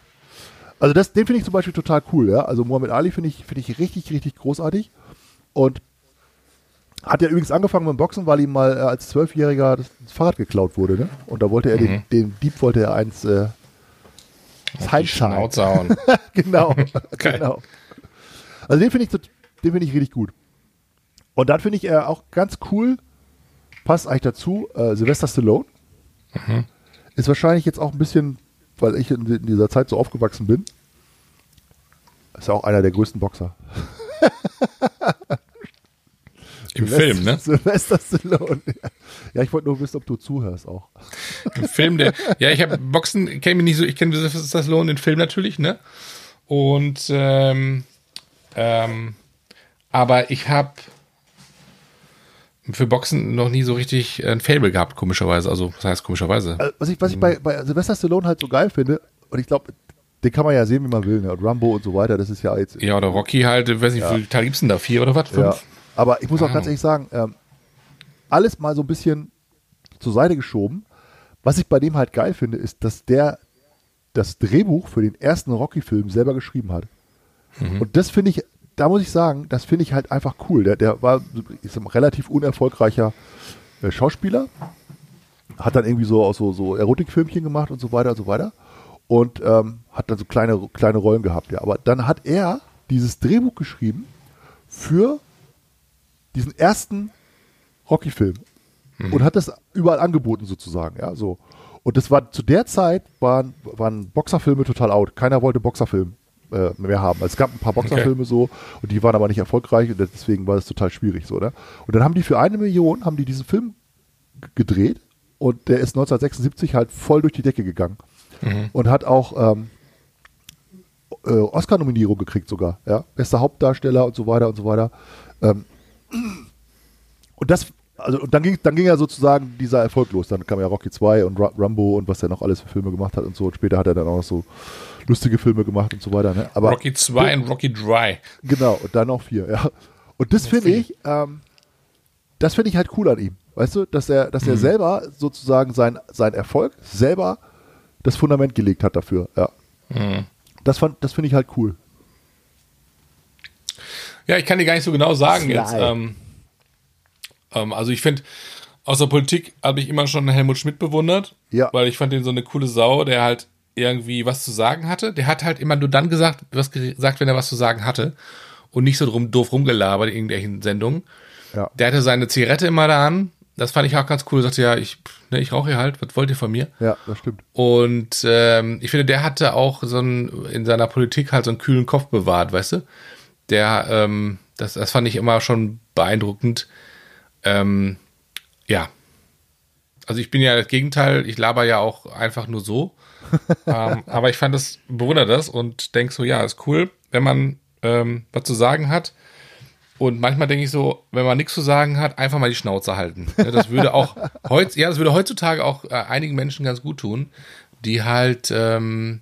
Also das, den finde ich zum Beispiel total cool, ja. Also Muhammad Ali finde ich, finde ich richtig, richtig großartig. Und hat ja übrigens angefangen mit dem Boxen, weil ihm mal äh, als Zwölfjähriger das, Fahrrad geklaut wurde, ne? Und da wollte er den, den Dieb wollte er eins äh. Schnauze hauen. genau. Geil. genau. Also den finde ich, den finde ich richtig gut. Und dann finde ich er auch ganz cool, passt eigentlich dazu, äh, Sylvester Stallone. Ist wahrscheinlich jetzt auch ein bisschen, weil ich in, in dieser Zeit so aufgewachsen bin, ist ja auch einer der größten Boxer. Im Film, ne? Sylvester Stallone. Ja, ich wollte nur wissen, ob du zuhörst auch. Im Film, der. Ja, ich habe Boxen, kenne mich nicht so, ich kenne Sylvester Stallone, den Film natürlich, ne? Und ähm, ähm, aber ich habe für Boxen noch nie so richtig ein Fable gehabt, komischerweise. Also, was heißt komischerweise? Äh, Was ich, was ich bei, bei Sylvester Stallone halt so geil finde, und ich glaube, den kann man ja sehen, wie man will, ne? Und Rambo und so weiter, das ist ja jetzt Ja, oder Rocky halt, weiß nicht, wie viele Teile gibt's denn da? Vier oder was? Fünf? Ja. Aber ich muss auch ganz ehrlich sagen, ähm, alles mal so ein bisschen zur Seite geschoben. Was ich bei dem halt geil finde, ist, dass der das Drehbuch für den ersten Rocky-Film selber geschrieben hat. Und das finde ich, da muss ich sagen, das finde ich halt einfach cool. Der, der war ist ein relativ unerfolgreicher äh, Schauspieler, hat dann irgendwie so auch so, so Erotikfilmchen gemacht und so weiter und so weiter. Und ähm, hat dann so kleine, kleine Rollen gehabt, ja. Aber dann hat er dieses Drehbuch geschrieben für diesen ersten Rocky-Film und hat das überall angeboten sozusagen, ja, so. Und das war zu der Zeit waren, waren Boxerfilme total out. Keiner wollte Boxerfilm äh, mehr haben. Es gab ein paar Boxerfilme so und die waren aber nicht erfolgreich und deswegen war es total schwierig so, ne? Und dann haben die für eine Million haben die diesen Film gedreht und der ist 1976 halt voll durch die Decke gegangen und hat auch ähm, äh, Oscar-Nominierung gekriegt sogar, ja, bester Hauptdarsteller und so weiter und so weiter. Ähm, und das, also und dann ging, dann ging ja sozusagen dieser Erfolg los. Dann kam ja Rocky 2 und Ra Rambo und was er noch alles für Filme gemacht hat und so. Und später hat er dann auch noch so lustige Filme gemacht und so weiter. Ne? Aber Rocky 2 und Rocky Dry. Genau, und dann noch vier, ja. Und das finde ich, ähm, das finde ich halt cool an ihm. Weißt du, dass er, dass er selber sozusagen sein, sein Erfolg selber das Fundament gelegt hat dafür, ja. Das, fand- das finde ich halt cool. Ja, ich kann dir gar nicht so genau sagen Sly. jetzt. Ähm, ähm, also ich finde, aus der Politik habe ich immer schon Helmut Schmidt bewundert, Ja. weil ich fand den so eine coole Sau, der halt irgendwie was zu sagen hatte. Der hat halt immer nur dann gesagt, was gesagt, wenn er was zu sagen hatte und nicht so drum doof rumgelabert in irgendwelchen Sendungen. Ja. Der hatte seine Zigarette immer da an. Das fand ich auch ganz cool. Er sagte, ja, ich, ne, ich rauche hier halt. Was wollt ihr von mir? Ja, das stimmt. Und ähm, ich finde, der hatte auch so einen, in seiner Politik halt so einen kühlen Kopf bewahrt, weißt du? Der, ähm, das, das fand ich immer schon beeindruckend. Ähm, ja. Also ich bin ja das Gegenteil, ich laber ja auch einfach nur so. ähm, aber ich fand das, bewundere das und denk so, ja, ist cool, wenn man ähm, was zu sagen hat. Und manchmal denke ich so, wenn man nichts zu sagen hat, einfach mal die Schnauze halten. Das würde auch heutz, ja, das würde heutzutage auch äh, einigen Menschen ganz gut tun, die halt ähm,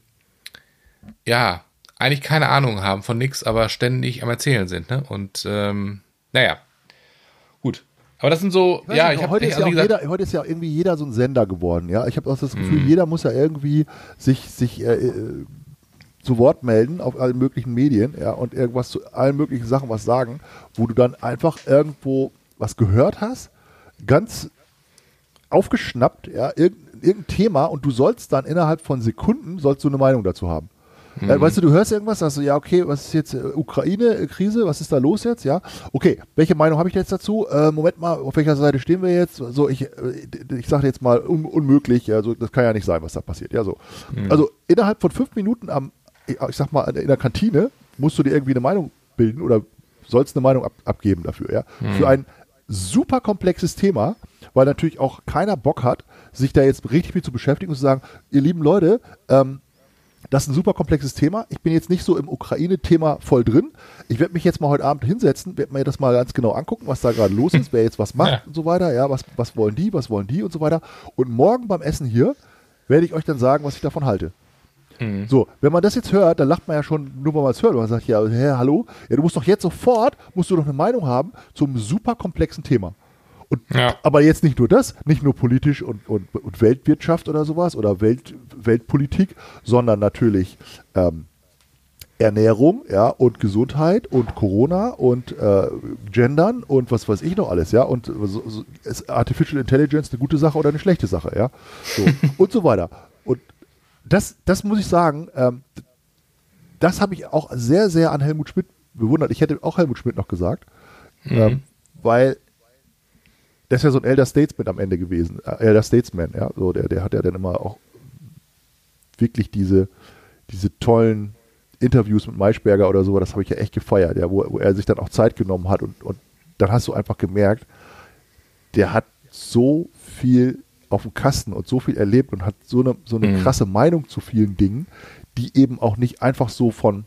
ja eigentlich keine Ahnung haben von nichts, aber ständig am Erzählen sind. Ne? Und ähm, naja. Aber das sind so, Ich ja, nicht, ich habe heute, ist ja also jeder, heute ist ja irgendwie jeder so ein Sender geworden, ja. Ich habe auch das Gefühl, Mhm. jeder muss ja irgendwie sich, sich äh, äh, zu Wort melden auf allen möglichen Medien, ja, und irgendwas zu allen möglichen Sachen was sagen, wo du dann einfach irgendwo was gehört hast, ganz aufgeschnappt, ja, irgendein, irgendein Thema und du sollst dann innerhalb von Sekunden sollst du eine Meinung dazu haben. Mhm. Äh, weißt du, du hörst irgendwas, sagst du, ja, okay, was ist jetzt äh, Ukraine-Krise, was ist da los jetzt, ja? Okay, welche Meinung habe ich jetzt dazu? Äh, Moment mal, auf welcher Seite stehen wir jetzt? So, ich, äh, ich sage jetzt mal un unmöglich, ja, so, das kann ja nicht sein, was da passiert, ja, so. Also innerhalb von fünf Minuten am, ich sag mal, in der Kantine musst du dir irgendwie eine Meinung bilden oder sollst eine Meinung ab, abgeben dafür, ja? Für ein super komplexes Thema, weil natürlich auch keiner Bock hat, sich da jetzt richtig mit zu beschäftigen und zu sagen, ihr lieben Leute, ähm, das ist ein super komplexes Thema. Ich bin jetzt nicht so im Ukraine-Thema voll drin. Ich werde mich jetzt mal heute Abend hinsetzen, werde mir das mal ganz genau angucken, was da gerade los ist, wer jetzt was macht Ja. und so weiter. Ja, was, was wollen die, was wollen die und so weiter. Und morgen beim Essen hier werde ich euch dann sagen, was ich davon halte. Mhm. So, wenn man das jetzt hört, dann lacht man ja schon, nur weil man es hört, und man sagt, ja, hä, hallo, ja, du musst doch jetzt sofort, musst du doch eine Meinung haben zum super komplexen Thema. Und, Ja. Aber jetzt nicht nur das, nicht nur politisch und, und, und Weltwirtschaft oder sowas oder Welt, Weltpolitik, sondern natürlich ähm, Ernährung, ja, und Gesundheit und Corona und äh, Gendern und was weiß ich noch alles, ja, und so, so, ist Artificial Intelligence eine gute Sache oder eine schlechte Sache, ja, so, und so weiter. Und das, das muss ich sagen, ähm, das habe ich auch sehr, sehr an Helmut Schmidt bewundert. Ich hätte auch Helmut Schmidt noch gesagt, ähm, weil der ist ja so ein Elder Statesman am Ende gewesen, äh, Elder Statesman, ja, so der, der hat ja dann immer auch wirklich diese, diese tollen Interviews mit Maischberger oder so, das habe ich ja echt gefeiert, ja, wo, wo er sich dann auch Zeit genommen hat und, und dann hast du einfach gemerkt, der hat so viel auf dem Kasten und so viel erlebt und hat so eine, so eine Mhm. krasse Meinung zu vielen Dingen, die eben auch nicht einfach so von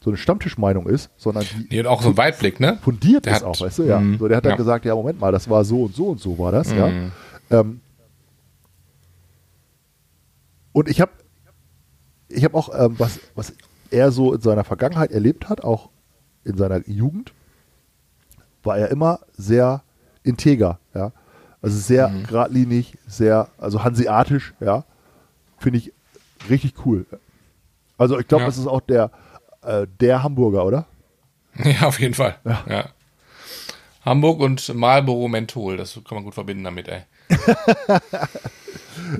so eine Stammtischmeinung ist, sondern die Nee, und auch so ein Weitblick, ne? fundiert Der ist hat- auch, weißt du, ja. Mhm. So, der hat dann Ja. gesagt, ja, Moment mal, das war so und so und so war das, ja. Mhm. Ähm, und ich habe ich habe auch, ähm, was, was er so in seiner Vergangenheit erlebt hat, auch in seiner Jugend, war er immer sehr integer, ja. Also sehr Mhm. geradlinig, sehr, also hanseatisch, ja. Finde ich richtig cool. Also ich glaube, Ja. das ist auch der, äh, der Hamburger, oder? Ja, auf jeden Fall. Ja. Hamburg und Marlboro Menthol, das kann man gut verbinden damit, ey.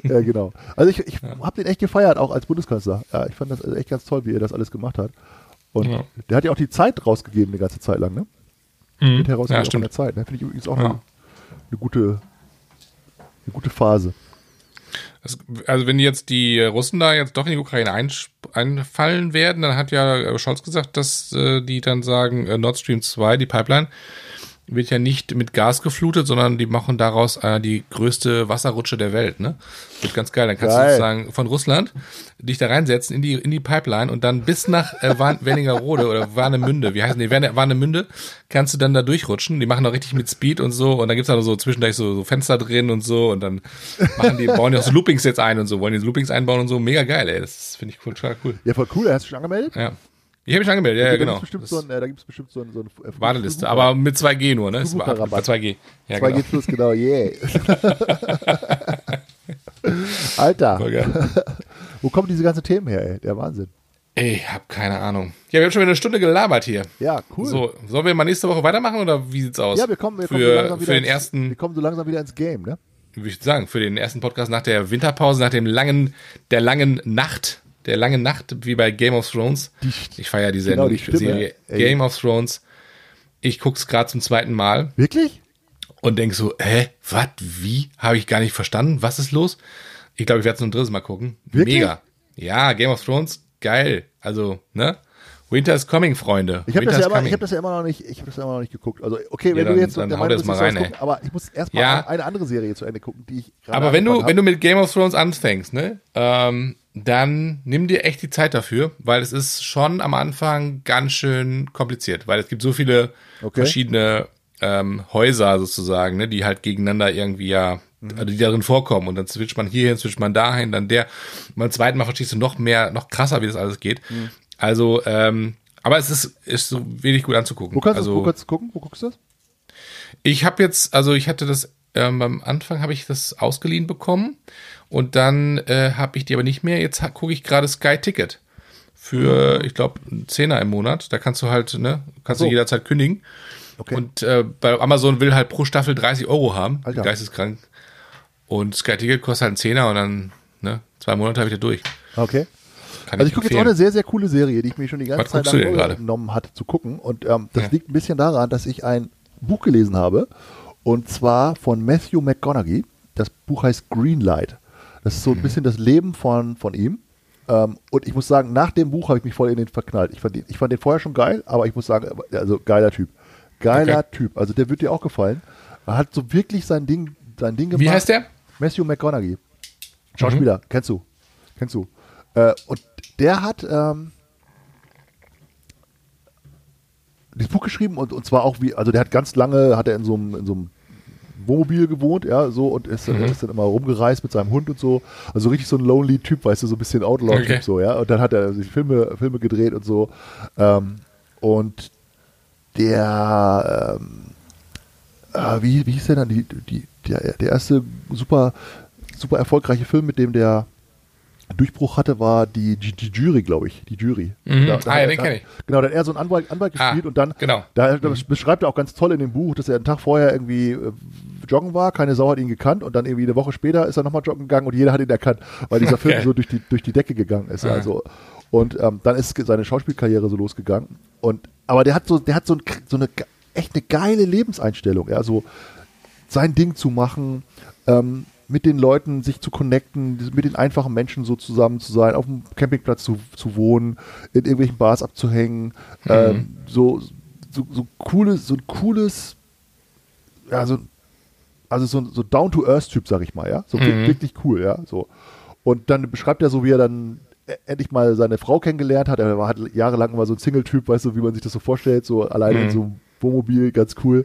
ja, genau. Also ich, ich habe den echt gefeiert, auch als Bundeskanzler. Ja, ich fand das echt ganz toll, wie er das alles gemacht hat. Und Ja. der hat ja auch die Zeit rausgegeben, eine ganze Zeit lang, ne? Mit herausgegeben Ja, der Zeit. Ne? Finde ich übrigens auch Ja. eine, eine, gute, eine gute Phase. Also wenn jetzt die Russen da jetzt doch in die Ukraine einfallen werden, dann hat ja äh, Scholz gesagt, dass äh, die dann sagen, äh, Nord Stream 2, die Pipeline, wird ja nicht mit Gas geflutet, sondern die machen daraus äh, die größte Wasserrutsche der Welt, ne? Wird ganz geil. Dann kannst Geil. du sozusagen von Russland dich da reinsetzen in die, in die Pipeline und dann bis nach äh, Wernigerode oder Warnemünde, wie heißen die? Warne- Warnemünde, kannst du dann da durchrutschen. Die machen auch richtig mit Speed und so und dann gibt's da so zwischendurch so, so Fenster drin und so und dann machen die, bauen die auch so Loopings jetzt ein und so, wollen die so Loopings einbauen und so. Mega geil, ey. Das finde ich cool, total cool. Ja, voll cool. Hast du schon angemeldet? Ja. Ich habe mich angemeldet, ja, ja genau. So ein, äh, da gibt es bestimmt so ein, so ein äh, Warteliste, aber mit 2G nur, ne? Bei Flugbucherrabatt. 2G. Ja, 2G genau. plus, genau, yeah. Alter, wo kommen diese ganzen Themen her, ey? Der Wahnsinn. Ey, Ich hab keine Ahnung. Ja, wir haben schon wieder eine Stunde gelabert hier. Ja, cool. So, sollen wir mal nächste Woche weitermachen oder wie sieht's aus? ja, wir kommen, wir kommen so für, langsam wieder für den ins, ersten, wir kommen so langsam wieder ins Game, ne? würde ich sagen, für den ersten Podcast nach der Winterpause, nach dem langen, der langen Nacht, der langen Nacht, wie bei Game of Thrones. Ich feiere die Genau, Sendung, die die Serie ey. Game of Thrones. Ich guck's gerade zum zweiten Mal wirklich? und denk so, hä, was, wie? Habe ich gar nicht verstanden. Was ist los? Ich glaube, ich werde es nur ein drittes Mal gucken. Wirklich? Mega. Ja, Game of Thrones, geil. Also, ne? Winter is coming, Freunde. Ich habe das, ja immer- ich hab das ja immer noch nicht, ich habe das ja immer noch nicht geguckt. Also okay, wenn Ja, du dann- jetzt dann der hau Meinung das bist, mal du rein, gucken, aber ich muss erstmal Ja. eine andere Serie zu Ende gucken, die ich gerade Aber wenn du, wenn du mit Game of Thrones anfängst, ne, ähm, dann nimm dir echt die Zeit dafür, weil es ist schon am Anfang ganz schön kompliziert, weil es gibt so viele Okay. verschiedene ähm, Häuser sozusagen, ne, die halt gegeneinander irgendwie ja, Mhm. also die darin vorkommen und dann switcht man hierhin, switcht man dahin, dann der. Und beim zweiten Mal verstehst du noch mehr, noch krasser, wie das alles geht. Mhm. Also, ähm, aber es ist, ist so wenig gut anzugucken. Wo kannst, also, du, wo kannst du gucken? Wo guckst du das? ich habe jetzt, also ich hatte das ähm, am Anfang habe ich das ausgeliehen bekommen und dann äh, habe ich die aber nicht mehr. Jetzt gucke ich gerade Sky Ticket für, ich glaube, einen Zehner im Monat. Da kannst du halt, ne, kannst so. du jederzeit kündigen. Okay. Und äh, bei Amazon will halt pro Staffel 30 Euro haben. Alter. Geisteskrank. Und Sky Ticket kostet halt einen Zehner und dann, ne, zwei Monate habe ich da durch. Okay. Kann Also ich gucke jetzt auch eine sehr, sehr coole Serie, die ich mir schon die ganze Was Zeit guckst du denn gerade? genommen hatte zu gucken. Und ähm, das Ja. liegt ein bisschen daran, dass ich ein Buch gelesen habe. Und zwar von Matthew McConaughey. Das Buch heißt Greenlight. Das ist so Mhm. ein bisschen das Leben von, von ihm. Ähm, und ich muss sagen, nach dem Buch habe ich mich voll in den verknallt. Ich fand, den, ich fand den vorher schon geil, aber ich muss sagen, also geiler Typ. Geiler Okay. Typ. Also der wird dir auch gefallen. Er hat so wirklich sein Ding, sein Ding gemacht. Wie heißt der? Matthew McConaughey. Schauspieler, kennst du. Kennst du. Äh, und der hat ähm, dieses Buch geschrieben und, und zwar auch wie, also der hat ganz lange, hat er in so einem, in so einem Wohnmobil gewohnt, ja, so und ist, Mhm. ist dann immer rumgereist mit seinem Hund und so. Also richtig so ein lonely Typ, weißt du, so ein bisschen Outlaw-Typ Okay. so, ja. Und dann hat er sich Filme, Filme gedreht und so. Ähm, und der, ähm, äh, wie, wie hieß der dann, die, die, der, der erste super, super erfolgreiche Film, mit dem der Durchbruch hatte, war die, die, die Jury, glaube ich. Die Jury. Mhm. Ah, hat ja, er- den kenn ich. Genau, da hat er so einen Anwalt, Anwalt Ah, gespielt und dann, genau. da das beschreibt er auch ganz toll in dem Buch, dass er einen Tag vorher irgendwie äh, joggen war, keine Sau hat ihn gekannt und dann irgendwie eine Woche später ist er nochmal joggen gegangen und jeder hat ihn erkannt, weil dieser Film Okay. so durch die, durch die Decke gegangen ist. Ah. Also, und ähm, dann ist seine Schauspielkarriere so losgegangen. Und, aber der hat so, der hat so, ein, so eine echt eine geile Lebenseinstellung. Ja, so sein Ding zu machen, ähm, mit den Leuten sich zu connecten, mit den einfachen Menschen so zusammen zu sein, auf dem Campingplatz zu, zu wohnen, in irgendwelchen Bars abzuhängen, ähm, so, so, so cooles, so ein cooles, ja, so, also so, ein- so Down-to-Earth-Typ, sag ich mal, ja, so wir- wirklich cool, ja, so. Und dann beschreibt er so, wie er dann e- endlich mal seine Frau kennengelernt hat. Er war halt jahrelang immer so ein Single-Typ, weißt du, wie man sich das so vorstellt, so alleine in so einem Wohnmobil, ganz cool.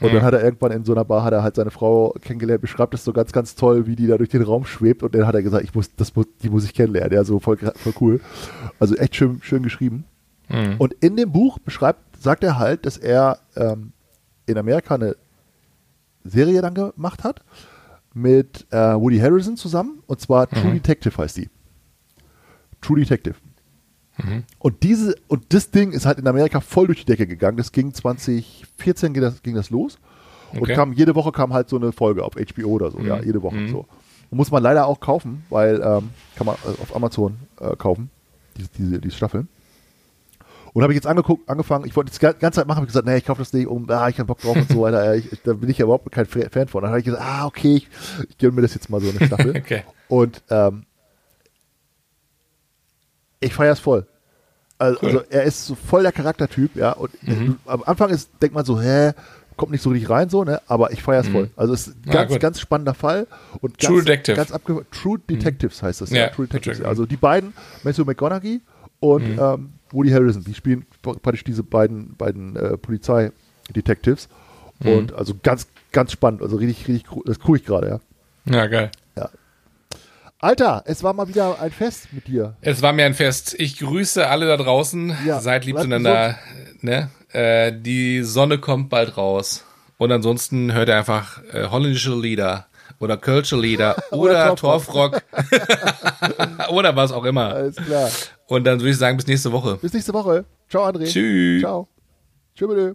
Und dann hat er irgendwann in so einer Bar hat er halt seine Frau kennengelernt, beschreibt das so ganz, ganz toll, wie die da durch den Raum schwebt. Und dann hat er gesagt, ich muss, das muss, die muss ich kennenlernen. Ja, so voll, voll cool. Also echt schön, schön geschrieben. Mhm. Und in dem Buch beschreibt, sagt er halt, dass er ähm, in Amerika eine Serie dann gemacht hat mit äh, Woody Harrison zusammen. Und zwar True Detective heißt die. True Detective. Und diese, und das Ding ist halt in Amerika voll durch die Decke gegangen. Das ging 2014 ging das, ging das los. Und Okay. kam, jede Woche kam halt so eine Folge auf HBO oder so, ja, jede Woche so. Und muss man leider auch kaufen, weil ähm, kann man äh, auf Amazon äh, kaufen, diese, diese, diese Staffeln. Und habe ich jetzt angeguckt, angefangen, ich wollte das die ganze Zeit machen, habe ich gesagt, nee, ich kaufe das nicht um, ah, ich habe Bock drauf und so weiter. Ich, da bin ich ja überhaupt kein Fa- Fan von. Dann habe ich gesagt, ah, okay, ich, ich gönne mir das jetzt mal so eine Staffel. Okay. Und ähm, ich feiere es voll. Also, Cool. also er ist so voll der Charaktertyp, ja. Und Mhm. äh, am Anfang ist, denkt man so, hä, kommt nicht so richtig rein, so, ne? Aber ich feiere es voll. Also es ist ein ganz, gut. ganz spannender Fall. Und ganz, True Detective. Ganz abge True Detectives heißt das, ja. Ja, True Detectives. Detective. Also die beiden, Matthew McConaughey und Mhm. ähm, Woody Harrison, die spielen praktisch diese beiden, beiden äh, Polizeidetectives. Mhm. Und also ganz, ganz spannend. Also richtig, richtig cool. Das gucke ich gerade, ja. Ja, geil. Alter, es war mal wieder ein Fest mit dir. Es war mir ein Fest. Ich grüße alle da draußen. Ja, Seid lieb zueinander. Ne? Äh, die Sonne kommt bald raus. Und ansonsten hört ihr einfach äh, holländische Lieder oder Kölsche Lieder oder, Oder Torfrock oder was auch immer. Alles klar. Und dann würde ich sagen, bis nächste Woche. Bis nächste Woche. Ciao, André. Tschüss. Ciao. Tschüss.